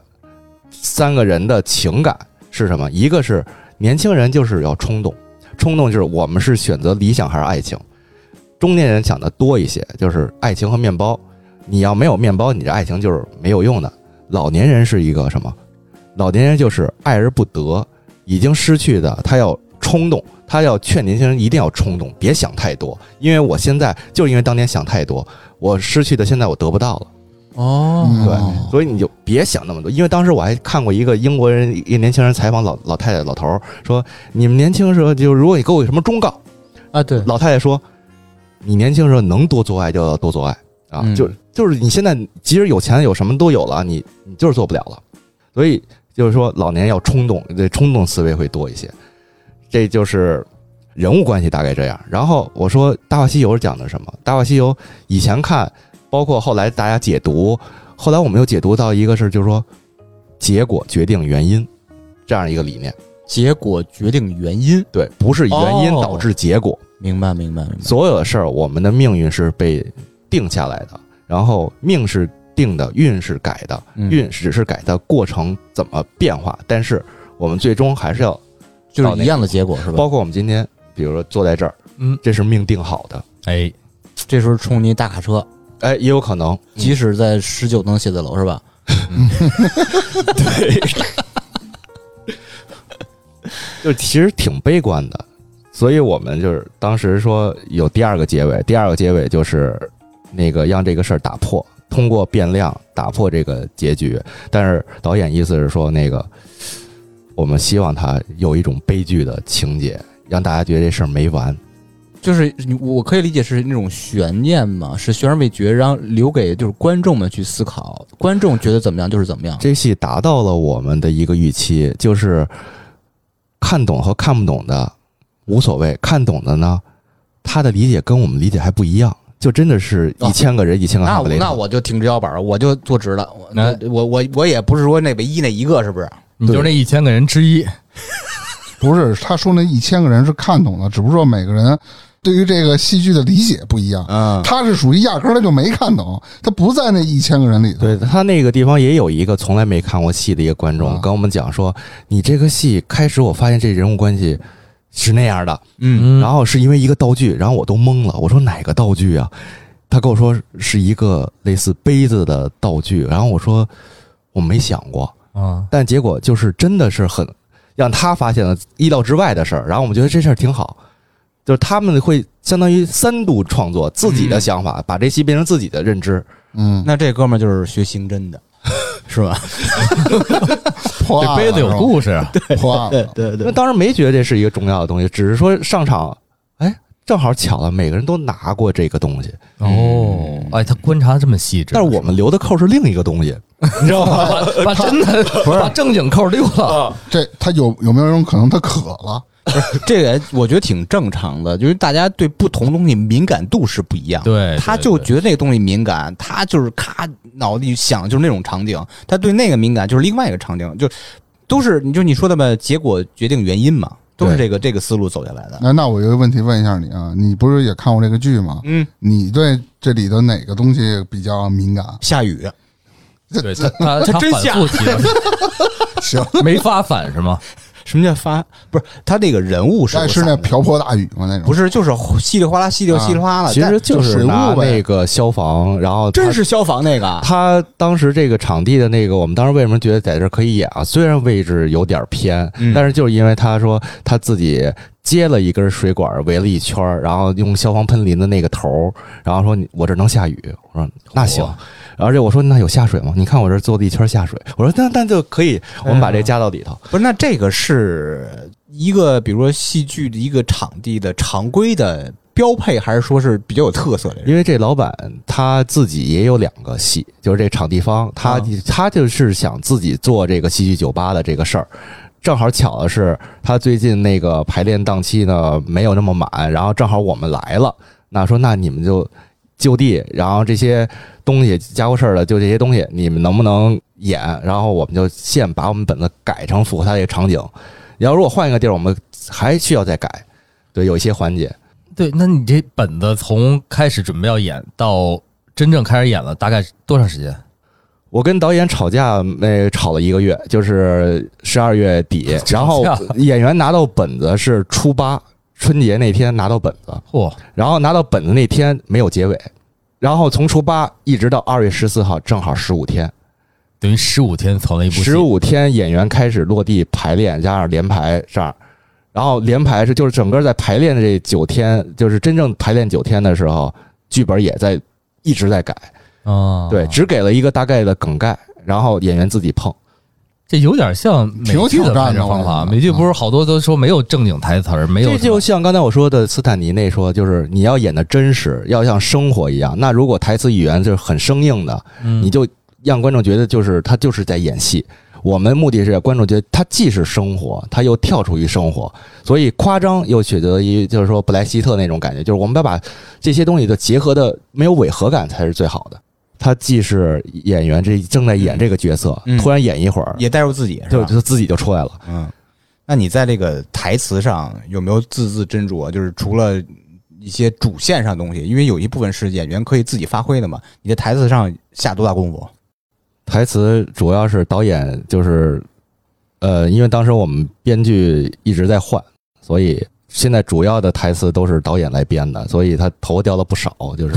三个人的情感是什么？一个是年轻人就是要冲动，冲动就是我们是选择理想还是爱情。中年人想的多一些，就是爱情和面包。你要没有面包，你这爱情就是没有用的。老年人是一个什么？老年人就是爱而不得，已经失去的，他要冲动，他要劝年轻人一定要冲动，别想太多。因为我现在就是因为当年想太多，我失去的现在我得不到了。哦，嗯对，所以你就别想那么多。因为当时我还看过一个英国人，一个年轻人采访老老太太、老头儿，说：“你们年轻时候就如果你给我有什么忠告，啊，对，老太太说，你年轻时候能多做爱就要多做爱啊，嗯就就是你现在即使有钱有什么都有了，你你就是做不了了。所以就是说，老年要冲动，这冲动思维会多一些。这就是人物关系大概这样。然后我说《大话西游》是讲的什么？《大话西游》以前看，包括后来大家解读，后来我们又解读到一个是，就是说结果决定原因这样一个理念。结果决定原因。对，不是原因哦导致结果。明白，明白，明白。所有的事儿，我们的命运是被定下来的，然后命是定的，运是改的，嗯。运只是改的过程怎么变化，但是我们最终还是要，就是一样的结果是吧？包括我们今天，比如说坐在这儿，嗯，这是命定好的，哎，这时候冲你大卡车，哎，也有可能，即使在十九层写字楼是吧？[LAUGHS] 对。[LAUGHS] 就其实挺悲观的，所以我们就是当时说有第二个结尾，第二个结尾就是那个让这个事儿打破，通过变量打破这个结局。但是导演意思是说，那个我们希望他有一种悲剧的情节，让大家觉得这事儿没完。就是你我可以理解是那种悬念嘛，是悬而未决，然后留给就是观众们去思考，观众觉得怎么样就是怎么样。这戏达到了我们的一个预期，就是看懂和看不懂的无所谓，看懂的呢，他的理解跟我们理解还不一样，就真的是一千个人、一千个那我哈姆雷特。那我就挺直腰板儿，我就坐直了。我那我我我也不是说那唯一那一个，是不是？你就是那一千个人之一。[LAUGHS] 不是他说那一千个人是看懂了，只不过每个人对于这个戏剧的理解不一样。嗯，他是属于压根儿他就没看懂，他不在那一千个人里头。对他那个地方也有一个从来没看过戏的一个观众啊跟我们讲说，你这个戏开始我发现这人物关系是那样的，嗯，然后是因为一个道具，然后我都懵了，我说哪个道具啊？他跟我说是一个类似杯子的道具，然后我说我没想过，啊，但结果就是真的是很让他发现了意料之外的事儿，然后我们觉得这事儿挺好，就是他们会相当于三度创作自己的想法，把这戏变成自己的认知。嗯，那这哥们儿就是学刑侦的，[LAUGHS] 是吧？[LAUGHS] 破这杯子有故事，啊事，破案了对那当时没觉得这是一个重要的东西，只是说上场，哎，正好巧了，每个人都拿过这个东西，哦，哎，他观察这么细致，但是我们留的扣是另一个东西，[LAUGHS] 你知道吗？把把真的把正经扣溜了，这他有有没有一种可能他渴了？[LAUGHS] 这个我觉得挺正常的，就是大家对不同东西敏感度是不一样。对，他就觉得那个东西敏感，他就是咔脑子里想就是那种场景，他对那个敏感就是另外一个场景，就都是你就你说的吧，结果决定原因嘛，都是这个这个思路走下来的。那那我有一个问题问一下你啊，你不是也看过这个剧吗？嗯，你对这里的哪个东西比较敏感？下雨，对他他他反真下复提了，[LAUGHS] 行，没发反是吗？什么叫发？不是他那个人物是但是那瓢泼大雨吗？那种不是就是稀里哗啦稀里稀里哗啦，其实就就是水雾拿那个消防，然后真是消防那个，他当时这个场地的那个，我们当时为什么觉得在这儿可以演啊？虽然位置有点偏，嗯但是就是因为他说他自己接了一根水管围了一圈，然后用消防喷淋的那个头，然后说你我这能下雨，我说那行哇，而且我说那有下水吗？你看我这做了一圈下水，我说那那就可以，我们把这加到里头。不是，那这个是一个，比如说戏剧的一个场地的常规的标配，还是说是比较有特色的？因为这老板他自己也有两个戏，就是这场地方，他、啊他就是想自己做这个戏剧酒吧的这个事儿。正好巧的是，他最近那个排练档期呢没有那么满，然后正好我们来了，那说那你们就就地，然后这些东西家伙事儿的就这些东西，你们能不能演？然后我们就现把我们本子改成符合他这个场景。然后如果换一个地儿，我们还需要再改，对，有一些环节。对，那你这本子从开始准备要演到真正开始演了，大概多长时间？我跟导演吵架，那吵了一个月，就是十二月底，[LAUGHS] 然后演员拿到本子是初八春节那天拿到本子，嚯，然后拿到本子那天没有结尾，然后从初八一直到二月十四号，正好十五天，等于十五天从了一部，十五天演员开始落地排练，加上连排这样，然后连排是就是整个在排练的这九天，就是真正排练九天的时候，剧本也在一直在改，啊，对，只给了一个大概的梗概，然后演员自己碰。这有点像美剧的拍摄方法。美剧不是好多都说没有正经台词儿，没有这就像刚才我说的斯坦尼那说，就是你要演的真实，要像生活一样。那如果台词语言就是很生硬的，嗯你就让观众觉得就是他就是在演戏。我们目的是让观众觉得他既是生活，他又跳出于生活，所以夸张又取得于就是说布莱希特那种感觉，就是我们要把这些东西都结合的没有违和感才是最好的。他既是演员，这正在演这个角色，嗯突然演一会儿，也带入自己是吧？就就自己就出来了。嗯，那你在这个台词上有没有字字斟酌？就是除了一些主线上的东西，因为有一部分是演员可以自己发挥的嘛，你在台词上下多大功夫？台词主要是导演就是，呃，因为当时我们编剧一直在换，所以现在主要的台词都是导演来编的，所以他头掉了不少。就是，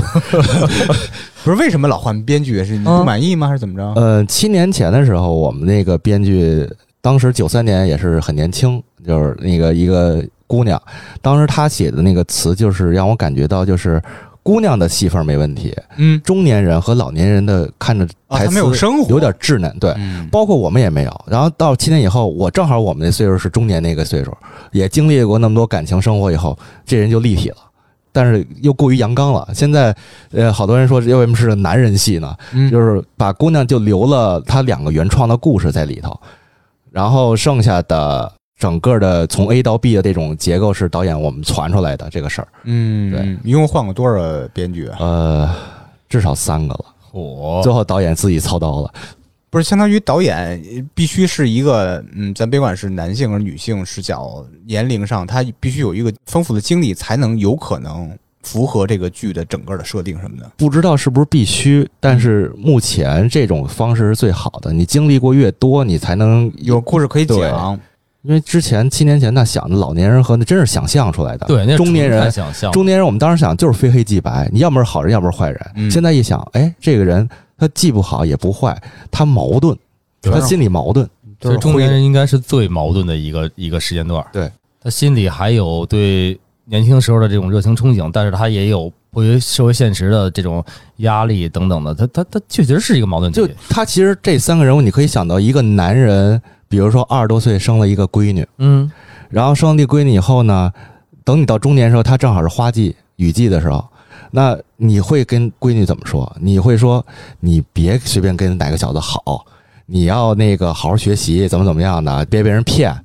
[LAUGHS] 不是为什么老换编剧？是你不满意吗？还是怎么着？呃，七年前的时候，我们那个编剧当时九三年也是很年轻，就是那个一个姑娘，当时她写的那个词就是让我感觉到就是。姑娘的戏份没问题，嗯，中年人和老年人的看着啊，台词有生活，有点稚嫩，对，嗯，包括我们也没有。然后到七年以后，我正好我们那岁数是中年那个岁数，也经历过那么多感情生活以后，这人就立体了。但是又过于阳刚了。现在，呃，好多人说这为什么是男人戏呢？嗯就是把姑娘就留了她两个原创的故事在里头，然后剩下的整个的从 A 到 B 的这种结构是导演我们传出来的这个事儿。嗯，对嗯，一共换过多少编剧啊？呃，至少三个了，哦，最后导演自己操刀了。不是，相当于导演必须是一个，嗯，咱别管是男性还是女性视角，年龄上他必须有一个丰富的经历，才能有可能符合这个剧的整个的设定什么的。不知道是不是必须，但是目前这种方式是最好的。你经历过越多，你才能有故事可以讲，因为之前七年前那想的老年人和那真是想象出来的，对，那中年人想象中年人我们当时想就是非黑即白，你要么是好人，要么是坏人。嗯现在一想，哎，这个人他既不好也不坏，他矛盾，他心里矛盾。都是所以中年人应该是最矛盾的一个一个时间段。对，他心里还有对年轻时候的这种热情憧憬，但是他也有迫于社会现实的这种压力等等的。他他他确实是一个矛盾体就。他其实这三个人物，你可以想到一个男人，比如说二十多岁生了一个闺女，嗯，然后生了这闺女以后呢，等你到中年的时候，她正好是花季雨季的时候，那你会跟闺女怎么说？你会说你别随便跟哪个小子好，你要那个好好学习，怎么怎么样的，别被人骗。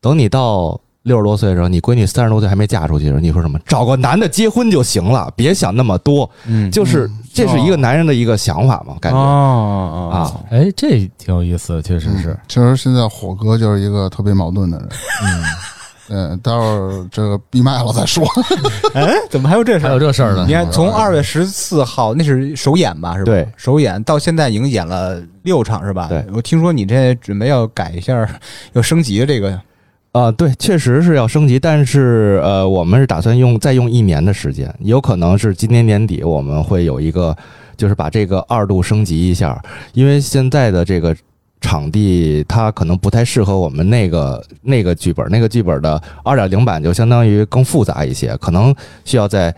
等你到六十多岁的时候，你闺女三十多岁还没嫁出去的时候，你说什么？找个男的结婚就行了，别想那么多。嗯就是这是一个男人的一个想法嘛，感觉哦啊。哎，这挺有意思的，确实是嗯。其实现在火哥就是一个特别矛盾的人。嗯，嗯，待会儿这个闭麦了再说。[LAUGHS] 哎，怎么还有这事还有？这事儿呢你？看，从二月十四号那是首演吧？是吧？对，首演到现在已经演了六场，是吧？对，我听说你这准备要改一下，要升级这个。啊，对，确实是要升级，但是呃，我们是打算用再用一年的时间，有可能是今年年底我们会有一个，就是把这个二度升级一下，因为现在的这个场地它可能不太适合我们那个那个剧本，那个剧本的二点零版就相当于更复杂一些，可能需要在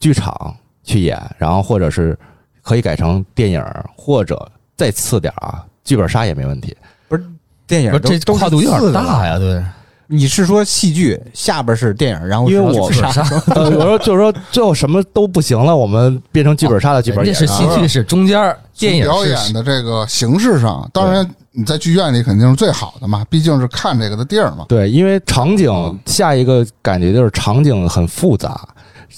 剧场去演，然后或者是可以改成电影，或者再次点儿啊，剧本杀也没问题。不是这都都是跨度有点。大呀，对。你是说戏剧下边是电影，然后因为我是啥？[LAUGHS] 呃，我说就是说最后什么都不行了，我们变成剧本杀的剧本演人家是戏剧是中间，电影表演的这个形式上，当然你在剧院里肯定是最好的嘛，毕竟是看这个的地儿嘛。对，因为场景嗯下一个感觉就是场景很复杂，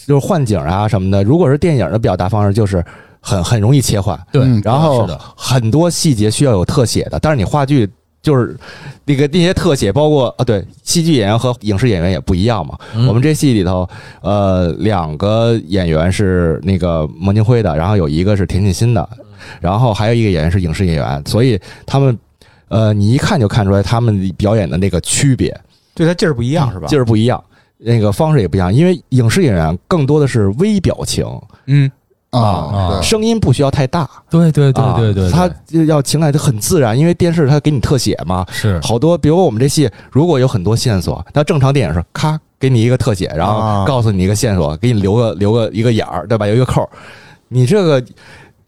就是换景啊什么的。如果是电影的表达方式，就是很很容易切换，对嗯，然后是的很多细节需要有特写的，但是你话剧。就是那个那些特写，包括啊，对，戏剧演员和影视演员也不一样嘛。嗯。我们这戏里头，呃，两个演员是那个孟京辉的，然后有一个是田沁鑫的，然后还有一个演员是影视演员，所以他们，呃，你一看就看出来他们表演的那个区别，对他劲儿不一样是吧？劲儿不一样，那个方式也不一样，因为影视演员更多的是微表情，嗯，啊，声音不需要太大，对对对啊对对，他要情感就很自然，因为电视它给你特写嘛，是好多，比如我们这戏如果有很多线索，那正常电影是咔给你一个特写，然后啊告诉你一个线索，给你留个留个一个眼儿，对吧？有一个扣儿，你这个。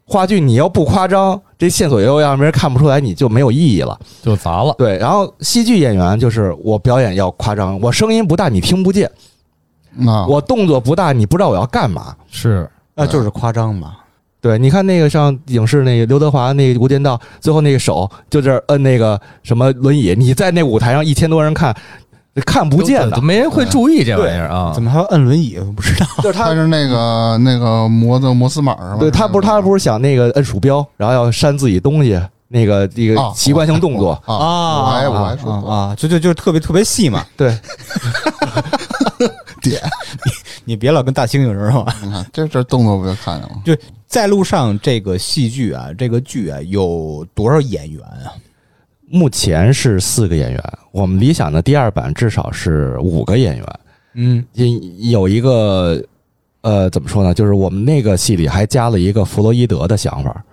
话剧你要不夸张，这线索又让别人看不出来，你就没有意义了。就砸了。对，然后戏剧演员就是我表演要夸张，我声音不大，你听不见；啊，我动作不大，你不知道我要干嘛。是那就是夸张嘛。对，你看那个上影视那个刘德华那个《无间道》，最后那个手就这儿摁那个什么轮椅，你在那舞台上一千多人看，看不见的都。没人会注意这玩意儿啊。怎么还要摁轮椅？我不知道。就是他，他是那个那个摩的摩斯码是吧？对他不是他不是想那个摁鼠标，然后要删自己东西，那个这个啊习惯性动作。啊，啊我还我还说啊啊，就就就特别特别细嘛。对，[LAUGHS] 点，[LAUGHS] 你别老跟大猩猩似的嘛。你看这这动作不就看见了？就在路上这个戏剧啊，这个剧啊，有多少演员啊？目前是四个演员，我们理想的第二版至少是五个演员。嗯，有一个呃，怎么说呢？就是我们那个戏里还加了一个弗洛伊德的想法。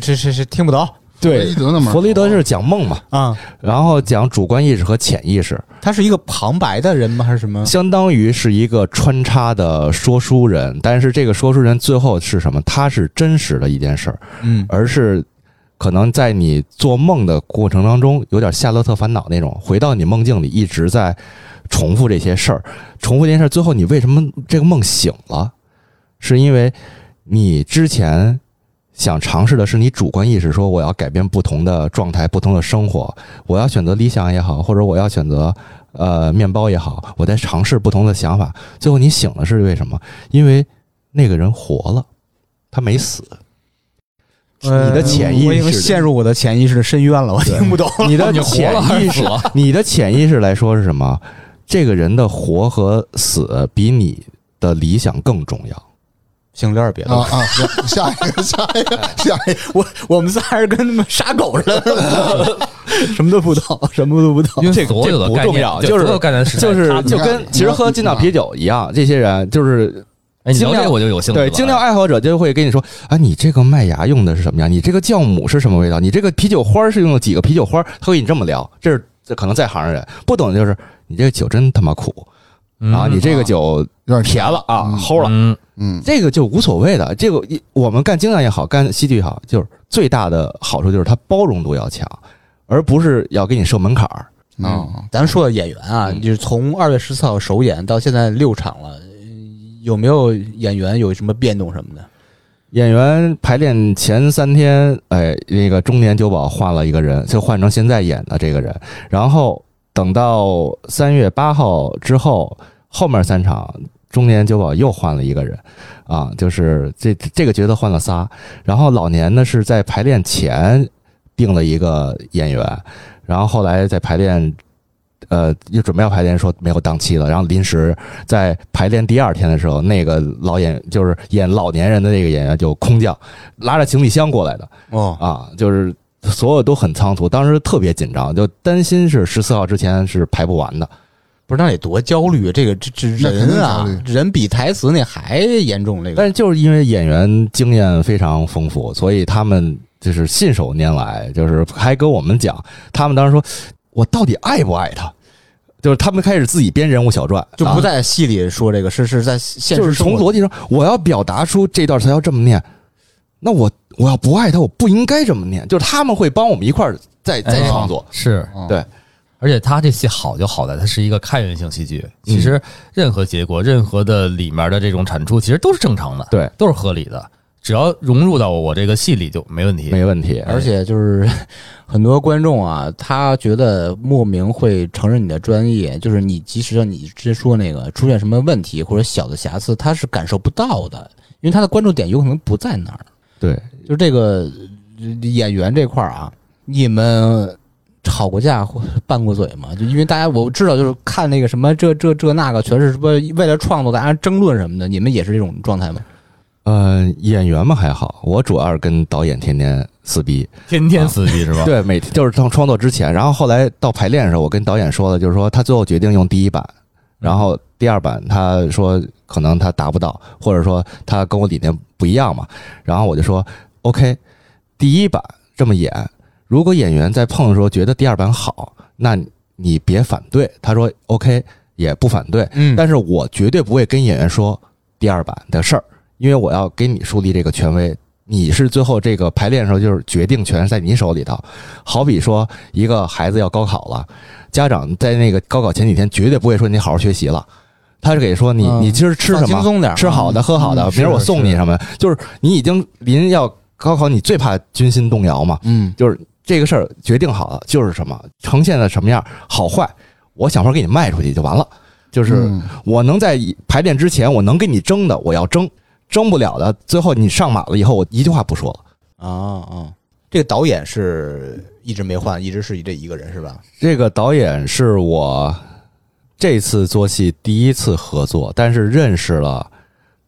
这这这听不懂弗洛伊德那门儿弗洛伊德是讲梦嘛，啊。然后讲主观意识和潜意识，他是一个旁白的人吗？还是什么？相当于是一个穿插的说书人。但是这个说书人最后是什么？他是真实的一件事儿，嗯而是可能在你做梦的过程当中，有点夏洛特烦恼那种，回到你梦境里一直在重复这些事儿，重复这件事儿，最后你为什么这个梦醒了？是因为你之前想尝试的是你主观意识，说我要改变不同的状态、不同的生活，我要选择理想也好，或者我要选择呃面包也好，我在尝试不同的想法。最后你醒了是为什么？因为那个人活了，他没死。你的潜意呃我已经识陷入我的潜意识的深渊了，我听不懂。你的 [LAUGHS] 潜意识你的潜意识来说是什么？这个人的活和死比你的理想更重要。行，聊点别的吧。啊啊，行下一个，下一个，下一个，我我们仨还是跟他们杀狗似的。[LAUGHS] 什么都不懂，什么都不懂。因为这这个不重要，就是就是就跟其实喝劲道啤酒一样，这些人就是哎，你聊精酿我就有兴趣。对精酿爱好者就会跟你说啊，你这个麦芽用的是什么呀？你这个酵母是什么味道？你这个啤酒花是用了几个啤酒花？他会跟你这么聊，这是这可能在行的人不懂的就是你这个酒真他妈苦嗯啊，你这个酒有点甜了啊，嗯齁了。嗯，嗯，这个就无所谓的，这个一我们干精酿也好，干戏剧也好，就是最大的好处就是它包容度要强，而不是要给你设门槛儿。嗯啊，咱说的演员啊，嗯就是从二月十四号首演到现在六场了，有没有演员有什么变动什么的？演员排练前三天，哎，那个中年酒保换了一个人，就换成现在演的这个人。然后等到三月八号之后，后面三场中年酒保又换了一个人，啊，就是这这个角色换了仨。然后老年呢是在排练前定了一个演员，然后后来在排练。呃，又准备要排练，说没有档期了，然后临时在排练第二天的时候，那个老演就是演老年人的那个演员就空降，拉着行李箱过来的哦，啊，就是所有都很仓促，当时特别紧张，就担心是十四号之前是排不完的。不是那得多焦虑啊！这个这这人啊，人比台词那还严重。这个但是就是因为演员经验非常丰富，所以他们就是信手拈来，就是还跟我们讲，他们当时说，我到底爱不爱他？就是他们开始自己编人物小传，就不啊在戏里说这个，是是在现就是实生活从逻辑上，我要表达出这段他要这么念，那我我要不爱他，我不应该这么念。就是他们会帮我们一块儿再再哎创作，是嗯对而且他这戏好就好在它是一个开源性戏剧，其实任何结果、任何的里面的这种产出，其实都是正常的，对，都是合理的，只要融入到我这个戏里就没问题。没问题。而且就是很多观众啊，他觉得莫名会承认你的专业，就是你即使让你之前说那个出现什么问题或者小的瑕疵，他是感受不到的，因为他的关注点有可能不在那儿。对，就是这个呃演员这块儿啊，你们吵过架或拌过嘴吗？就因为大家我知道，就是看那个什么这这这那个，全是什么为了创作大家争论什么的，你们也是这种状态吗？呃，演员嘛还好，我主要是跟导演天天撕逼。天天撕逼是吧？[LAUGHS] 对，每天就是创创作之前，然后后来到排练的时候，我跟导演说了，就是说他最后决定用第一版，然后第二版他说可能他达不到，或者说他跟我理念不一样嘛，然后我就说 OK，第一版这么演，如果演员在碰的时候觉得第二版好，那你别反对。他说 OK，也不反对，嗯。但是我绝对不会跟演员说第二版的事儿，因为我要给你树立这个权威。你是最后这个排练的时候，就是决定权在你手里头。好比说，一个孩子要高考了，家长在那个高考前几天绝对不会说你好好学习了，他是给说你嗯。你今儿吃放什么，轻松点，吃好的喝好的，嗯明儿我送你什么，就是你已经临要高考，你最怕军心动摇嘛，嗯。就是这个事儿决定好了就是什么，呈现的什么样好坏，我想法给你卖出去就完了。就是嗯我能在排练之前，我能跟你争的，我要争；争不了的，最后你上马了以后，我一句话不说了。啊啊，这个导演是一直没换，一直是这一个人是吧？这个导演是我这次做戏第一次合作，但是认识了。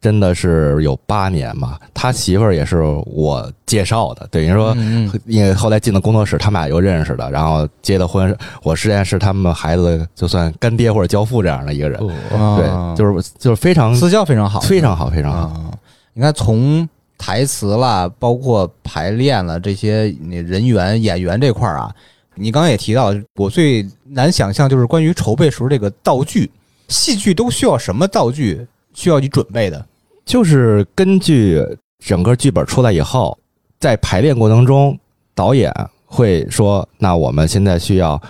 真的是有八年嘛，他媳妇儿也是我介绍的，等于说，嗯因为后来进了工作室，他们俩又认识的，然后结的婚，我实际上是他们孩子就算干爹或者教父这样的一个人，嗯，对，就是就是非常私交非常好，非常好，非常好。啊。你看，从台词啦，包括排练了这些你人员、演员这块儿啊，你刚刚也提到，我最难想象就是关于筹备时候这个道具，戏剧都需要什么道具需要你准备的？就是根据整个剧本出来以后，在排练过程中，导演会说：“那我们现在需要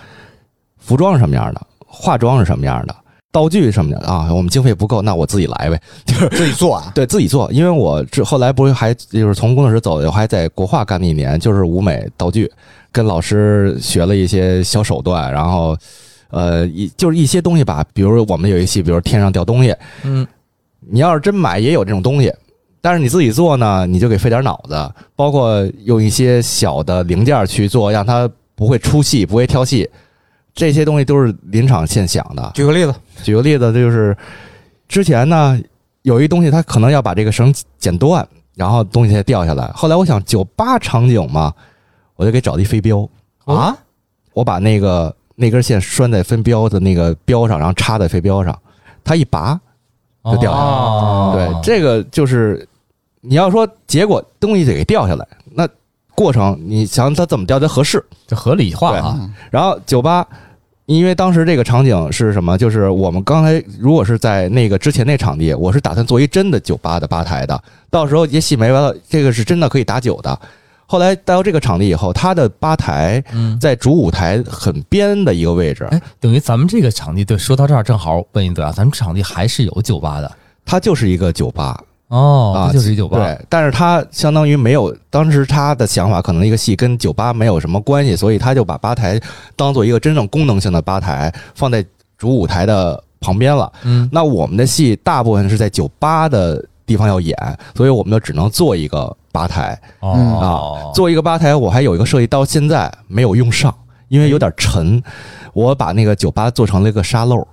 服装是什么样的，化妆是什么样的，道具什么的啊？我们经费不够，那我自己来呗。[LAUGHS] ”就是自己做啊？对自己做，因为我这后来不是还就是从工作室走，我还在国画干了一年，就是舞美道具，跟老师学了一些小手段，然后呃，一就是一些东西吧，比如我们有一戏，比如天上掉东西，嗯，你要是真买也有这种东西，但是你自己做呢，你就给费点脑子，包括用一些小的零件去做，让它不会出戏，不会跳戏，这些东西都是临场现想的。举个例子，举个例子，就是之前呢有一东西，它可能要把这个绳剪断，然后东西才掉下来。后来我想酒吧场景嘛，我就给找了一飞镖，啊，我把那个那根线拴在分镖的那个标上，然后插在飞镖上，它一拔，就掉下来哦对，这个就是你要说结果东西得给掉下来，那过程你想它怎么掉才合适？这合理化啊，然后酒吧，因为当时这个场景是什么？就是我们刚才如果是在那个之前那场地，我是打算做一真的酒吧的吧台的，到时候也戏没完了，这个是真的可以打酒的。后来到这个场地以后，它的吧台嗯，在主舞台很边的一个位置，哎，等于咱们这个场地，对，说到这儿正好问一嘴啊，咱们场地还是有酒吧的。它就是一个酒吧。哦，啊，就是一酒吧，对，但是它相当于没有，当时他的想法可能一个戏跟酒吧没有什么关系，所以他就把吧台当做一个真正功能性的吧台放在主舞台的旁边了。嗯，那我们的戏大部分是在酒吧的地方要演，所以我们就只能做一个吧台。啊，做一个吧台，我还有一个设计，到现在没有用上，因为有点沉。我把那个酒吧做成了一个沙漏，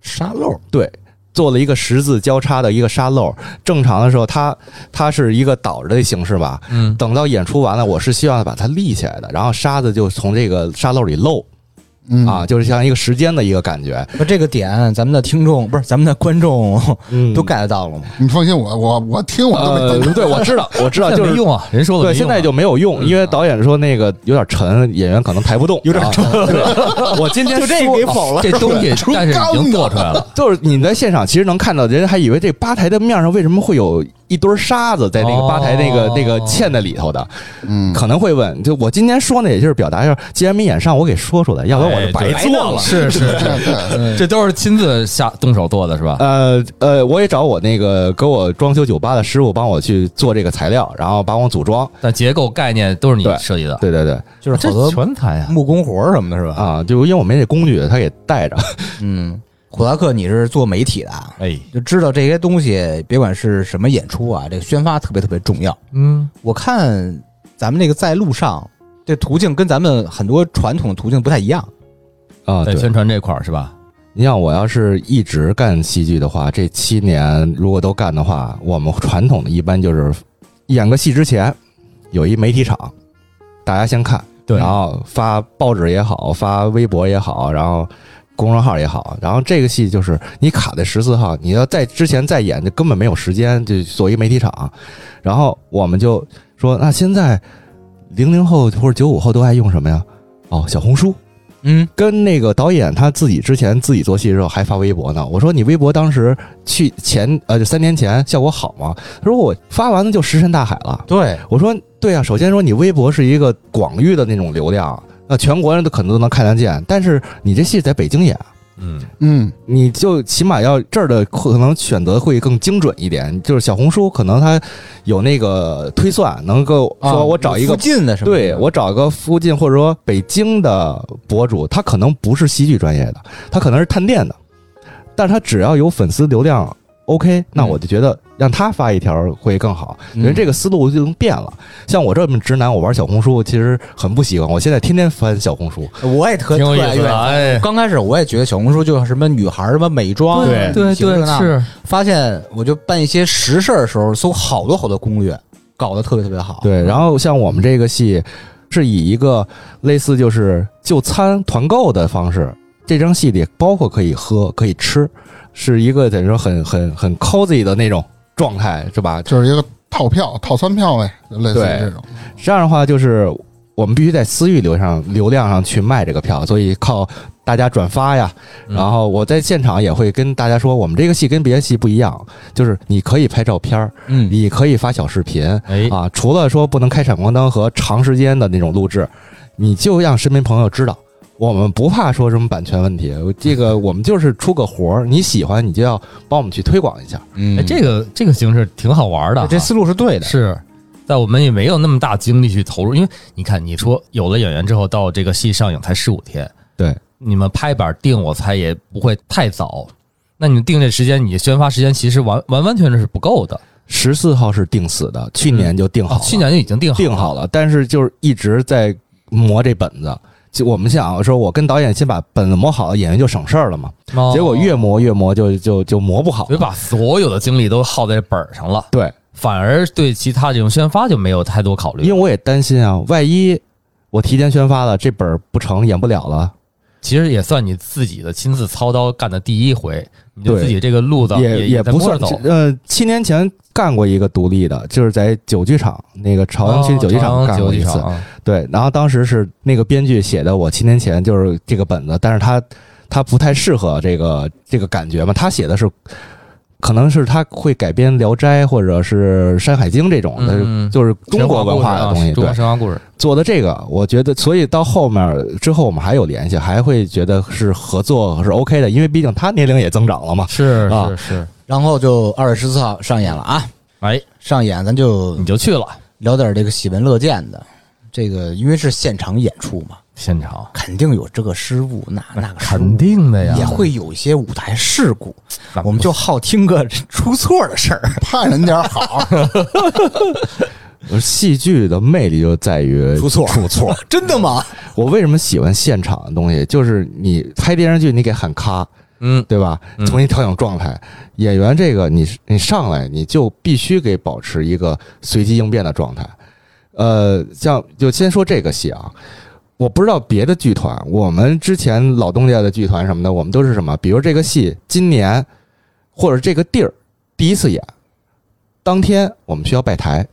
沙漏，对，做了一个十字交叉的一个沙漏。正常的时候，它它是一个倒着的形式吧。嗯，等到演出完了，我是希望把它立起来的，然后沙子就从这个沙漏里漏嗯啊，就是像一个时间的一个感觉。那这个点，咱们的听众不是咱们的观众嗯都 get 到了吗？你放心，我我我听我都没呃，对，我知道，我知道，就是用啊，人说的对，现在就没有用，因为导演说那个有点沉，演员可能抬不动，有点沉。对，我今天就这给否了，这东西，但是已经做出来了，就是你在现场其实能看到，人家还以为这吧台的面上为什么会有一堆沙子在那个吧台那个、哦那个嵌在里头的，嗯，可能会问，就我今天说呢，也就是表达一下，既然没演上，我给说出来，要不然我就白哎做了。是是 [LAUGHS] 是，[LAUGHS] 这都是亲自下动手做的是吧？呃呃，我也找我那个给我装修酒吧的师傅帮我去做这个材料，然后帮我组装。但结构概念都是你设计的，对对对，这就是好多全材啊，木工活儿什么的，是吧？啊，就因为我没这工具，他给带着。嗯，虎达克，你是做媒体的啊，哎，就知道这些东西，别管是什么演出啊，这个宣发特别特别重要。嗯，我看咱们这个在路上，这途径跟咱们很多传统途径不太一样。啊，在宣传这块儿是吧？你像，我要是一直干戏剧的话，这七年如果都干的话，我们传统的一般就是演个戏之前有一媒体场，大家先看，对然后发报纸也好，发微博也好，然后公众号也好，然后这个戏就是你卡在十四号，你要在之前再演，就根本没有时间就做一媒体场，然后我们就说，那现在零零后或者九五后都爱用什么呀？哦，小红书。嗯，跟那个导演他自己之前自己做戏的时候还发微博呢。我说你微博当时去前呃就三年前效果好吗？他说我发完了就石沉大海了。对，我说对啊，首先说你微博是一个广域的那种流量，那全国人都可能都能看得见，但是你这戏在北京演。嗯，嗯，你就起码要这儿的可能选择会更精准一点，就是小红书可能它有那个推算，能够说我找一个附近的什么？对我找一个附近或者说北京的博主，他可能不是戏剧专业的，他可能是探店的，但是他只要有粉丝流量 OK，那我就觉得让他发一条会更好，嗯因为这个思路就能变了。像我这么直男，我玩小红书其实很不习惯，我现在天天翻小红书。我也特挺有意思的，特爱愿哎，刚开始我也觉得小红书就是什么女孩儿什么美妆，对对对，是，发现我就办一些实事儿的时候，搜好多好多攻略，搞得特别特别好。对，然后像我们这个戏是以一个类似就是就餐团购的方式，这张戏里包括可以喝可以吃，是一个等于说很很很 cozy 的那种状态，是吧？就是一个套票、套餐票呗，类似于这种。这样的话就是我们必须在私域流上流量上去卖这个票，所以靠大家转发呀。嗯然后我在现场也会跟大家说，我们这个戏跟别的戏不一样，就是你可以拍照片儿，嗯，你可以发小视频，哎，啊，除了说不能开闪光灯和长时间的那种录制，你就让身边朋友知道，我们不怕说什么版权问题，这个我们就是出个活儿，你喜欢你就要帮我们去推广一下。嗯哎，这个这个形式挺好玩的啊，这思路是对的。是在我们也没有那么大精力去投入，因为你看，你说有了演员之后，到这个戏上映才十五天，对，你们拍板定，我猜也不会太早。那你们定这时间，你宣发时间其实完完完全全是不够的。十四号是定死的，去年就定好了，，哦去年就已经定好定好了，但是就是一直在磨这本子。就我们想说，我跟导演先把本子磨好了，演员就省事儿了嘛。哦结果越磨越磨就，就就磨不好就把所有的精力都耗在本儿上了，对，反而对其他这种宣发就没有太多考虑。因为我也担心啊，万一我提前宣发了，这本儿不成，演不了了，其实也算你自己的亲自操刀干的第一回，你就对自己这个路子也也在不算走。呃，七年前干过一个独立的，就是在酒剧场那个朝阳区酒剧场哦干过一次对，然后当时是那个编剧写的，我七年前就是这个本子，但是他他不太适合这个这个感觉嘛，他写的是。可能是他会改编《聊斋》或者是《山海经》这种的，嗯就是中国文化的东西。对神话故事啊中国，神话故事。做的这个，我觉得，所以到后面之后，我们还有联系，还会觉得是合作是 OK 的，因为毕竟他年龄也增长了嘛。是啊是是，然后就二月十四号上演了啊，哎，上演咱就你就去了聊点这个喜闻乐见的。这个因为是现场演出嘛，现场，肯定有这个失误，那那个肯定的呀，也会有一些舞台事故，我们就好听个出错的事儿。[LAUGHS] 盼人点好，[LAUGHS] 戏剧的魅力就在于出错，出错，[LAUGHS] 真的吗？我为什么喜欢现场的东西？就是你拍电视剧，你给喊咔，嗯，对吧？嗯重新调整状态。演员这个，你你上来你就必须给保持一个随机应变的状态。呃，像就先说这个戏啊，我不知道别的剧团，我们之前老东家的剧团什么的，我们都是什么？比如这个戏今年或者这个地儿第一次演，当天我们需要拜台，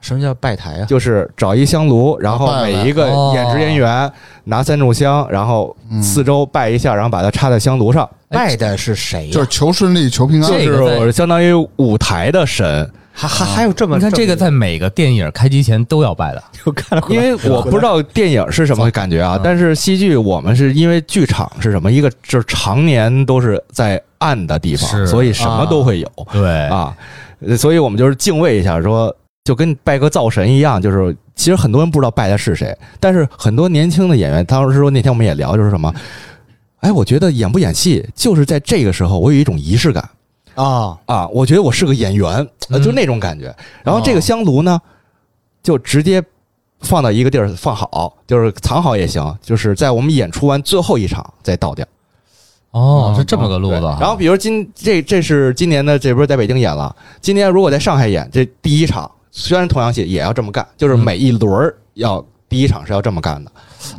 什么叫拜台啊？就是找一香炉，然后每一个哦演职人员拿三炷香，然后嗯四周拜一下，然后把它插在香炉上，拜的是谁呀？就是求顺利、求平安。就是相当于舞台的神。还还还有这么你看这个在每个电影开机前都要拜的，[LAUGHS] 我看了，因为我不知道电影是什么感觉啊嗯，但是戏剧我们是因为剧场是什么，一个就是常年都是在暗的地方，所以什么都会有对，啊，呃所以我们就是敬畏一下，说就跟拜个灶神一样，就是其实很多人不知道拜的是谁，但是很多年轻的演员，当时说那天我们也聊，就是什么，哎，我觉得演不演戏，就是在这个时候，我有一种仪式感。啊，啊，我觉得我是个演员，就那种感觉。然后这个香炉呢，就直接放到一个地儿放好，就是藏好也行，就是在我们演出完最后一场再倒掉。哦，是这么个路子啊。然后比如今这这是今年的，这不是在北京演了，今年如果在上海演，这第一场虽然同样戏也要这么干，就是每一轮儿要第一场是要这么干的。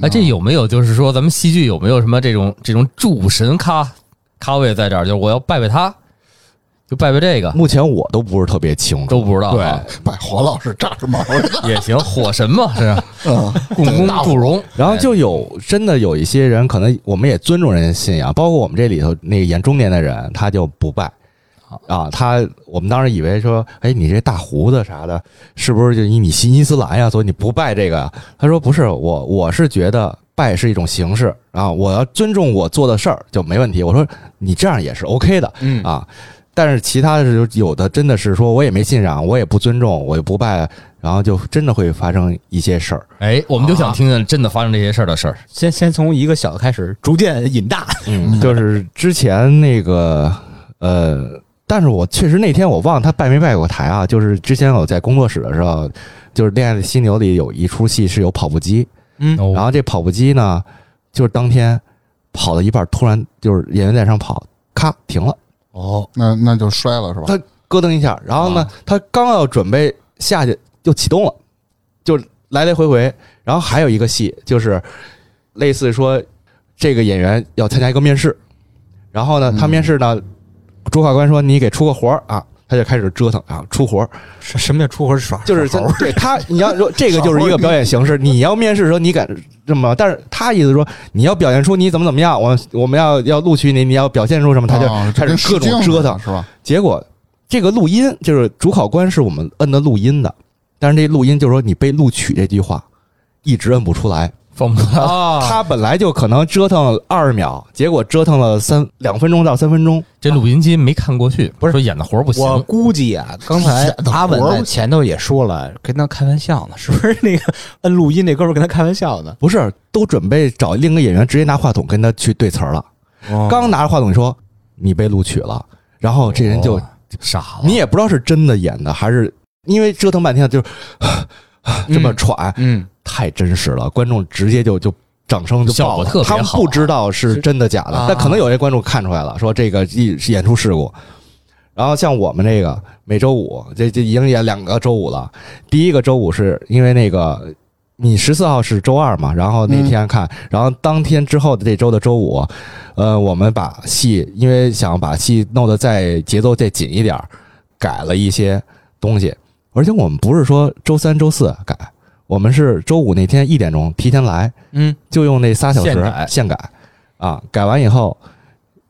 哎，这有没有就是说咱们戏剧有没有什么这种这种主神咖咖位在这儿？就是我要拜拜他，就拜拜这个目前我都不是特别清楚，都不知道对，[LAUGHS] 拜火老师炸着毛的，也行，火神嘛是吧？嗯，共工祝融，然后就有真的有一些人，可能我们也尊重人家信仰，包括我们这里头那个演中年的人，他就不拜啊。他我们当时以为说，哎，你这大胡子啥的，是不是就因你信伊斯兰呀？所以你不拜这个呀？他说不是，我我是觉得拜是一种形式啊，我要尊重我做的事儿就没问题。我说你这样也是 OK 的嗯啊。但是其他的是有的真的是说我也没信仰，我也不尊重，我也不拜，然后就真的会发生一些事儿。哎，我们就想听听真的发生这些事儿的事儿。先先从一个小的开始，逐渐引大。嗯，就是之前那个呃，但是我确实那天我忘了他拜没拜过台啊。就是之前我在工作室的时候，就是《恋爱的犀牛》里有一出戏是有跑步机，嗯哦然后这跑步机呢，就是当天跑到一半，突然就是演员在上跑，咔停了，哦，那那就摔了是吧？他咯噔一下，然后呢，他刚要准备下去就启动了，就来来回回。然后还有一个戏就是类似说这个演员要参加一个面试，然后呢，他面试呢，主考官说你给出个活儿啊，他就开始折腾啊，出活儿，什什么叫出活耍？就是对他 [LAUGHS] 你要说这个就是一个表演形式，你要面试的时候你敢这么，但是他意思说你要表现出你怎么怎么样，我我们要要录取你，你要表现出什么，他就啊开始各种折腾，是吧？结果这个录音就是主考官是我们摁的录音的，但是这录音就是说你被录取这句话一直摁不出来。放不出来，啊，他本来就可能折腾二十秒，结果折腾了三两分钟到三分钟。这录音机没看过去，不是说演的活不行，我估计啊，刚才阿稳在前头也说了，跟他开玩笑呢，是不是？那个摁录音那哥们跟他开玩笑呢？不是，都准备找另一个演员直接拿话筒跟他去对词儿了。哦刚拿着话筒说你被录取了，然后这人就、哦傻了，你也不知道是真的演的还是因为折腾半天就是 [LAUGHS] 这么喘，嗯，太真实了，观众直接就就掌声就爆了，他们不知道是真的假的啊，但可能有些观众看出来了，说这个一演出事故。然后像我们这个每周五，这这已经演两个周五了。第一个周五是因为那个你十四号是周二嘛，然后那天看，然后当天之后的这周的周五，呃，我们把戏因为想把戏弄得再节奏再紧一点儿，改了一些东西，而且我们不是说周三、周四改，我们是周五那天一点钟提前来，嗯，就用那仨小时现改。现改啊，改完以后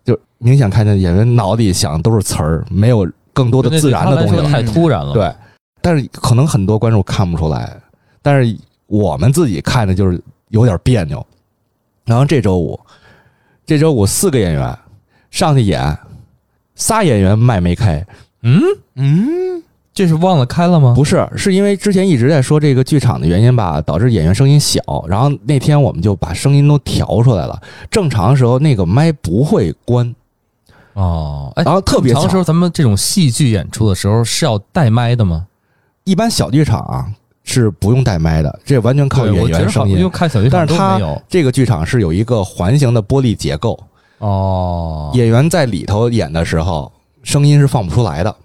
就明显看见演员脑子里想的都是词儿，没有更多的自然的东西。太突然了。对，但是可能很多观众看不出来，但是我们自己看的就是有点别扭。然后这周五，这周五四个演员上去演，仨演员麦没开，嗯，嗯，这是忘了开了吗？不是，是因为之前一直在说这个剧场的原因吧，导致演员声音小。然后那天我们就把声音都调出来了，正常时候那个麦不会关，哦，哎，然后特别巧正常时候咱们这种戏剧演出的时候是要带麦的吗？一般小剧场啊是不用带麦的，这完全靠演员声音因为。看小剧场但是它都没有这个剧场是有一个环形的玻璃结构，哦，演员在里头演的时候，声音是放不出来的，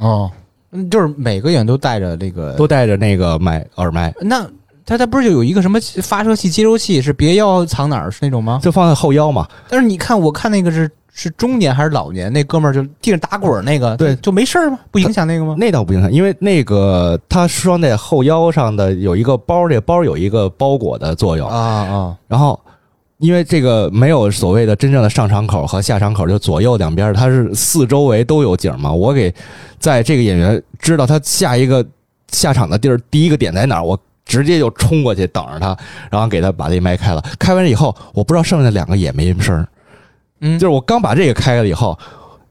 哦，嗯就是每个演员都带着那个，都带着那个麦耳麦，那他他不是就有一个什么发射器、接收器，是别腰藏哪儿是那种吗？就放在后腰嘛。但是你看，我看那个是是中年还是老年？那哥们儿就地上打滚儿那个，对就没事儿吗？不影响那个吗？那倒不影响，因为那个它装在后腰上的有一个包，这个包有一个包裹的作用。啊啊，然后，因为这个没有所谓的真正的上场口和下场口，就左右两边，它是四周围都有景嘛。我给在这个演员知道他下一个下场的地儿，第一个点在哪儿，我直接就冲过去等着他，然后给他把这麦开了。开完以后，我不知道剩下两个也没声儿，嗯，就是我刚把这个开了以后，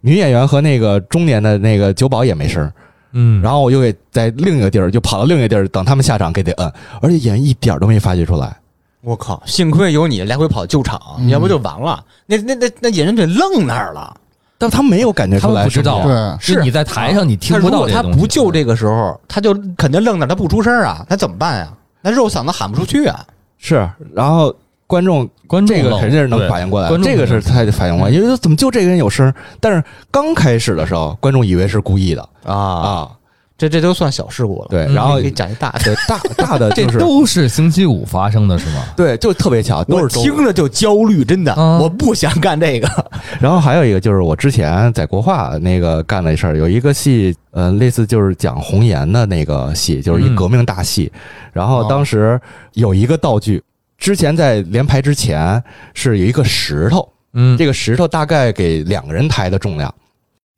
女演员和那个中年的那个酒保也没声儿。嗯，然后我又给在另一个地儿就跑到另一个地儿，等他们下场给得摁，而且演员一点都没发觉出来。我靠！幸亏有你来回跑救场，嗯要不就完了。那那那那演员得愣那儿了。但他没有感觉出来，他不知道是你在台上你听不到如果他到这东西不救这个时候，他就肯定愣那儿，他不出声啊，那怎么办呀？那肉嗓子喊不出去啊！是，然后观众观众这个肯定是能反应过来，观众这个是他反应过来，因为怎么就这个人有声？但是刚开始的时候，观众以为是故意的啊，啊，这这都算小事故了。对，嗯然后给讲一大的，对大大的这 [LAUGHS] 就是都是星期五发生的是吗？对，就特别巧，都是听着就焦虑，真的，啊我不想干这个。[LAUGHS] 然后还有一个就是我之前在国画那个干的事儿，有一个戏，呃，类似就是讲红颜的那个戏，就是一嗯革命大戏。然后当时有一个道具，之前在连排之前是有一个石头，嗯，这个石头大概给两个人抬的重量，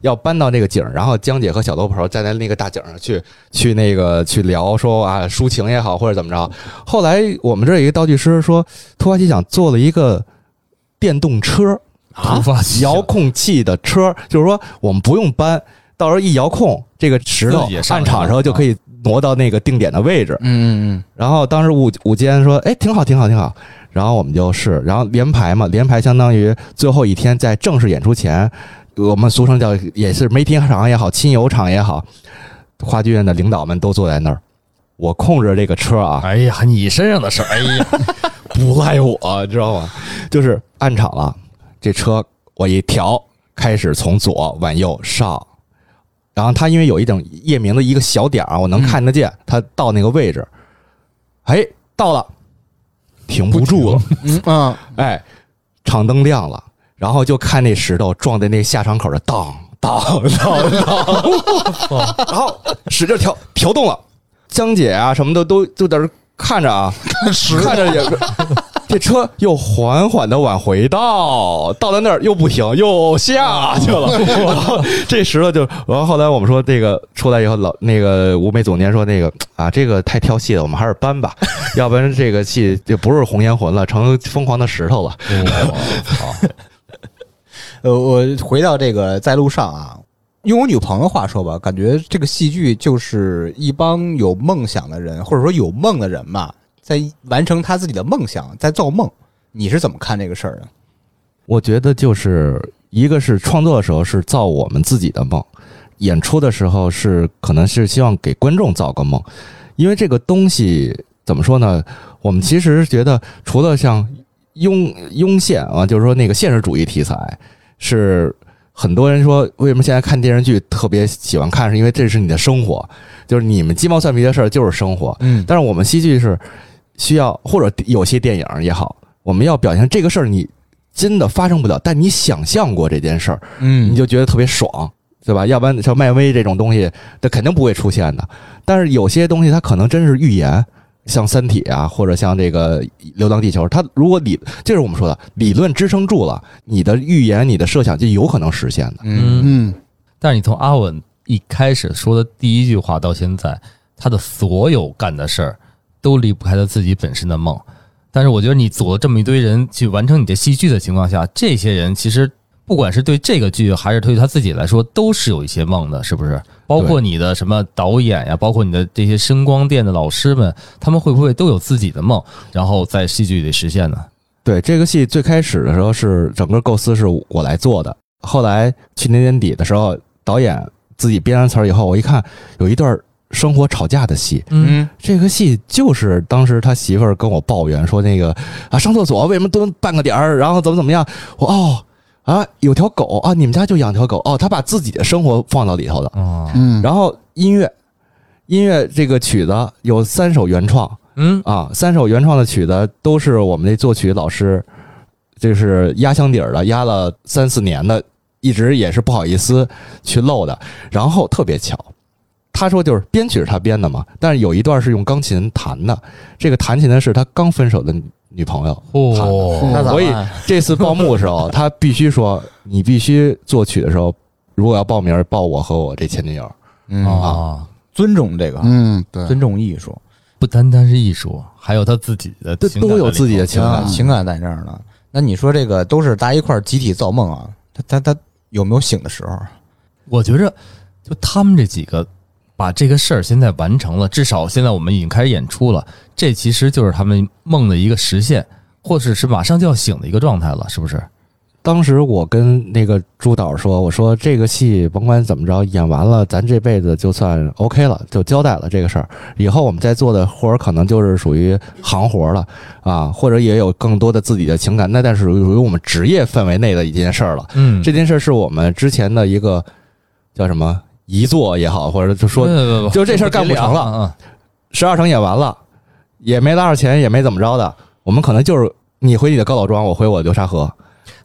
要搬到那个景儿，然后江姐和小头婆站在那个大景上去去那个去聊说啊抒情也好或者怎么着。后来我们这儿有一个道具师说，突发奇想做了一个电动车。突发遥控器的车，就是说我们不用搬，到时候一遥控，这个石头上场的时候就可以挪到那个定点的位置。嗯嗯然后当时午午间说，哎，挺好，挺好，挺好。然后我们就试，然后连排嘛，连排相当于最后一天在正式演出前，我们俗称叫也是媒体场也好，亲友场也好，话剧院的领导们都坐在那儿，我控制这个车啊，哎呀，你身上的事儿，哎呀，不赖我，知道吗？[LAUGHS] 就是暗场了，这车我一调，开始从左往右上，然后它因为有一种夜明的一个小点儿啊，我能看得见，它到那个位置，哎，到了，停不住了，嗯嗯，[LAUGHS] 哎，场灯亮了，然后就看那石头撞在那下场口的当当当当，然后使劲调调动了，江姐啊什么的都就在这看着啊，看着也是。这车又缓缓的往回倒，到了那儿又不停，又下去了。[LAUGHS] 然后这石头就，然后后来我们说这个出来以后，老那个舞美总监说那个啊，这个太挑戏了，我们还是搬吧，[LAUGHS] 要不然这个戏就不是红颜魂了，成疯狂的石头了。我操，呃，我回到这个在路上啊，用我女朋友话说吧，感觉这个戏剧就是一帮有梦想的人，或者说有梦的人嘛，在完成他自己的梦想，在造梦。你是怎么看这个事儿的？我觉得就是一个是创作的时候是造我们自己的梦，演出的时候是可能是希望给观众造个梦，因为这个东西怎么说呢？我们其实觉得除了像庸庸现啊，就是说那个现实主义题材是。很多人说，为什么现在看电视剧特别喜欢看？是因为这是你的生活，就是你们鸡毛蒜皮的事儿就是生活。嗯但是我们戏剧是需要，或者有些电影也好，我们要表现这个事儿你真的发生不了，但你想象过这件事儿，嗯你就觉得特别爽，对吧？要不然像漫威这种东西，它肯定不会出现的。但是有些东西它可能真是预言，像《三体》啊，或者像这个《流浪地球》，它如果理，这是我们说的理论支撑住了，你的预言、你的设想就有可能实现的。嗯嗯但是你从阿文一开始说的第一句话到现在，他的所有干的事儿都离不开他自己本身的梦。但是我觉得你组了这么一堆人去完成你的戏剧的情况下，这些人其实不管是对这个剧还是对他自己来说，都是有一些梦的，是不是？包括你的什么导演呀，包括你的这些声光电的老师们，他们会不会都有自己的梦，然后在戏剧里实现呢？对这个戏最开始的时候是整个构思是我来做的，后来去年年底的时候，导演自己编完词儿以后，我一看有一段生活吵架的戏，嗯这个戏就是当时他媳妇儿跟我抱怨说那个啊上厕所为什么蹲半个点儿，然后怎么怎么样，我哦啊有条狗啊你们家就养条狗哦，他把自己的生活放到里头的，哦，嗯，然后音乐音乐这个曲子有三首原创。嗯，啊，三首原创的曲子都是我们那作曲老师，就是压箱底儿的，压了三四年的，一直也是不好意思去露的。然后特别巧，他说就是编曲是他编的嘛，但是有一段是用钢琴弹的，这个弹琴的是他刚分手的女朋友。哦，所以这次报幕的时候，他必须说，你必须作曲的时候，如果要报名，报我和我这前女友。嗯啊，尊重这个，嗯，对，尊重艺术，不单单是艺术，还有他自己的这情感都有自己的情感啊，情感在这儿呢。那你说这个都是大家一块儿集体造梦啊？他他他有没有醒的时候？我觉着，就他们这几个把这个事儿现在完成了，至少现在我们已经开始演出了，这其实就是他们梦的一个实现，或者是马上就要醒的一个状态了，是不是？当时我跟那个朱导说：“我说这个戏甭管怎么着，演完了，咱这辈子就算 OK 了，就交代了这个事儿。以后我们在做的活儿可能就是属于行活了啊，或者也有更多的自己的情感，那但是属于我们职业范围内的一件事儿了。嗯这件事儿是我们之前的一个叫什么遗作也好，或者就说不就这事儿干不成了了，十二场演完了，也没拉着钱，也没怎么着的，我们可能就是你回你的高老庄，我回我流沙河。”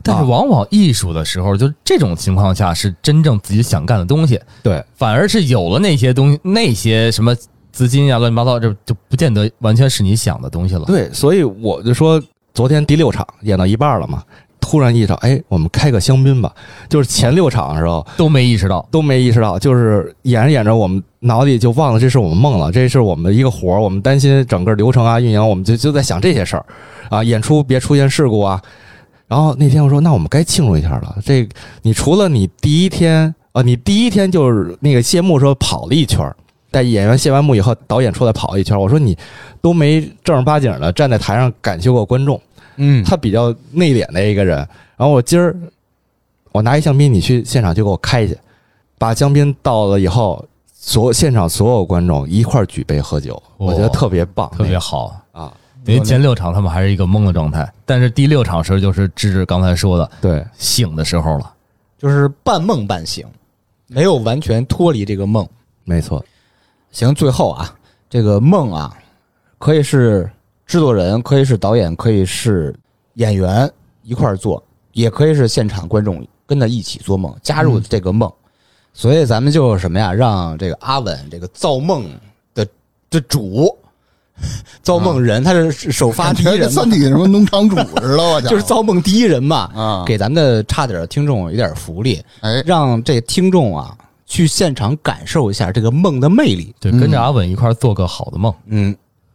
但是往往艺术的时候，就这种情况下是真正自己想干的东西，对，反而是有了那些东西，那些什么资金呀、乱七八糟，这就不见得完全是你想的东西了。对，所以我就说，昨天第六场演到一半了嘛，突然意识到，哎，我们开个香槟吧。就是前六场的时候都没意识到，都没意识到，就是演着演着，我们脑子里就忘了这是我们梦了，这是我们的一个活儿，我们担心整个流程啊、运营，我们就就在想这些事儿啊，演出别出现事故啊。然后那天我说，那我们该庆祝一下了。这你除了你第一天啊，你第一天就是那个谢幕时候跑了一圈儿，带演员谢完幕以后，导演出来跑了一圈儿。我说你都没正儿八经的站在台上感谢过观众，嗯他比较内敛的一个人。然后我今儿我拿一香槟，你去现场就给我开去，把香槟倒了以后，所现场所有观众一块举杯喝酒，哇我觉得特别棒，特别好。啊，因为前六场他们还是一个懵的状态，但是第六场时候就是芝芝刚才说的对，醒的时候了。就是半梦半醒，没有完全脱离这个梦。没错，行，最后啊，这个梦啊，可以是制作人，可以是导演，可以是演员一块儿做，也可以是现场观众跟他一起做梦，加入这个梦。所以咱们就什么呀，让这个阿稳这个造梦的的主，造梦人，他是首发第一跟人嘛三，体什么农场主似的，[LAUGHS] 我讲就是造梦第一人嘛，啊，给咱们的差点儿听众一点福利，哎，让这听众啊去现场感受一下这个梦的魅力。对，嗯跟着阿稳一块儿做个好的梦。嗯，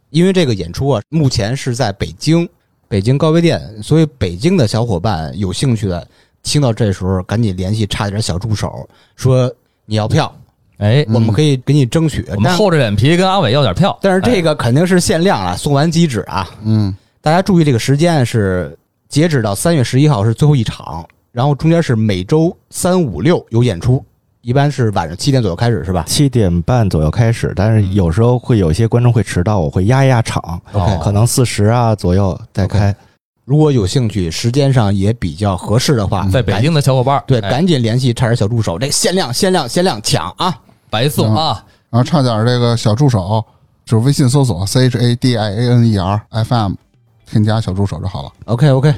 因为这个演出啊，目前是在北京，北京高碑店，所以北京的小伙伴有兴趣的，听到这时候赶紧联系差点小助手，说你要票，哎，我们可以给你争取。但我们厚着脸皮跟阿伟要点票。但是这个肯定是限量啊，送完即止啊。嗯，大家注意这个时间是截止到三月十一号是最后一场，然后中间是每周三五六有演出，一般是晚上七点左右开始是吧？七点半左右开始，但是有时候会有一些观众会迟到，我会压一压场，OK 可能四十啊左右再开。如果有兴趣，时间上也比较合适的话，在北京的小伙伴儿，对，哎赶紧联系差点小助手，这限量限量限量抢啊！白送啊！然后差点这个小助手就是微信搜索 C H A D I A N E R F M，添加小助手就好了。OK OK，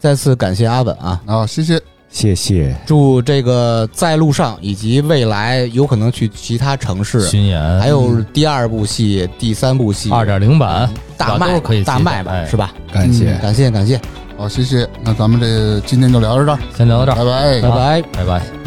再次感谢阿稳啊，然后谢谢，谢谢。祝这个在路上以及未来有可能去其他城市，巡演还有第二部戏、第三部戏二点零版大卖可以大卖吧，哎是吧？感谢。感谢感谢，好，谢谢。那咱们这今天就聊到这儿，先聊到这儿，拜拜拜拜。拜拜。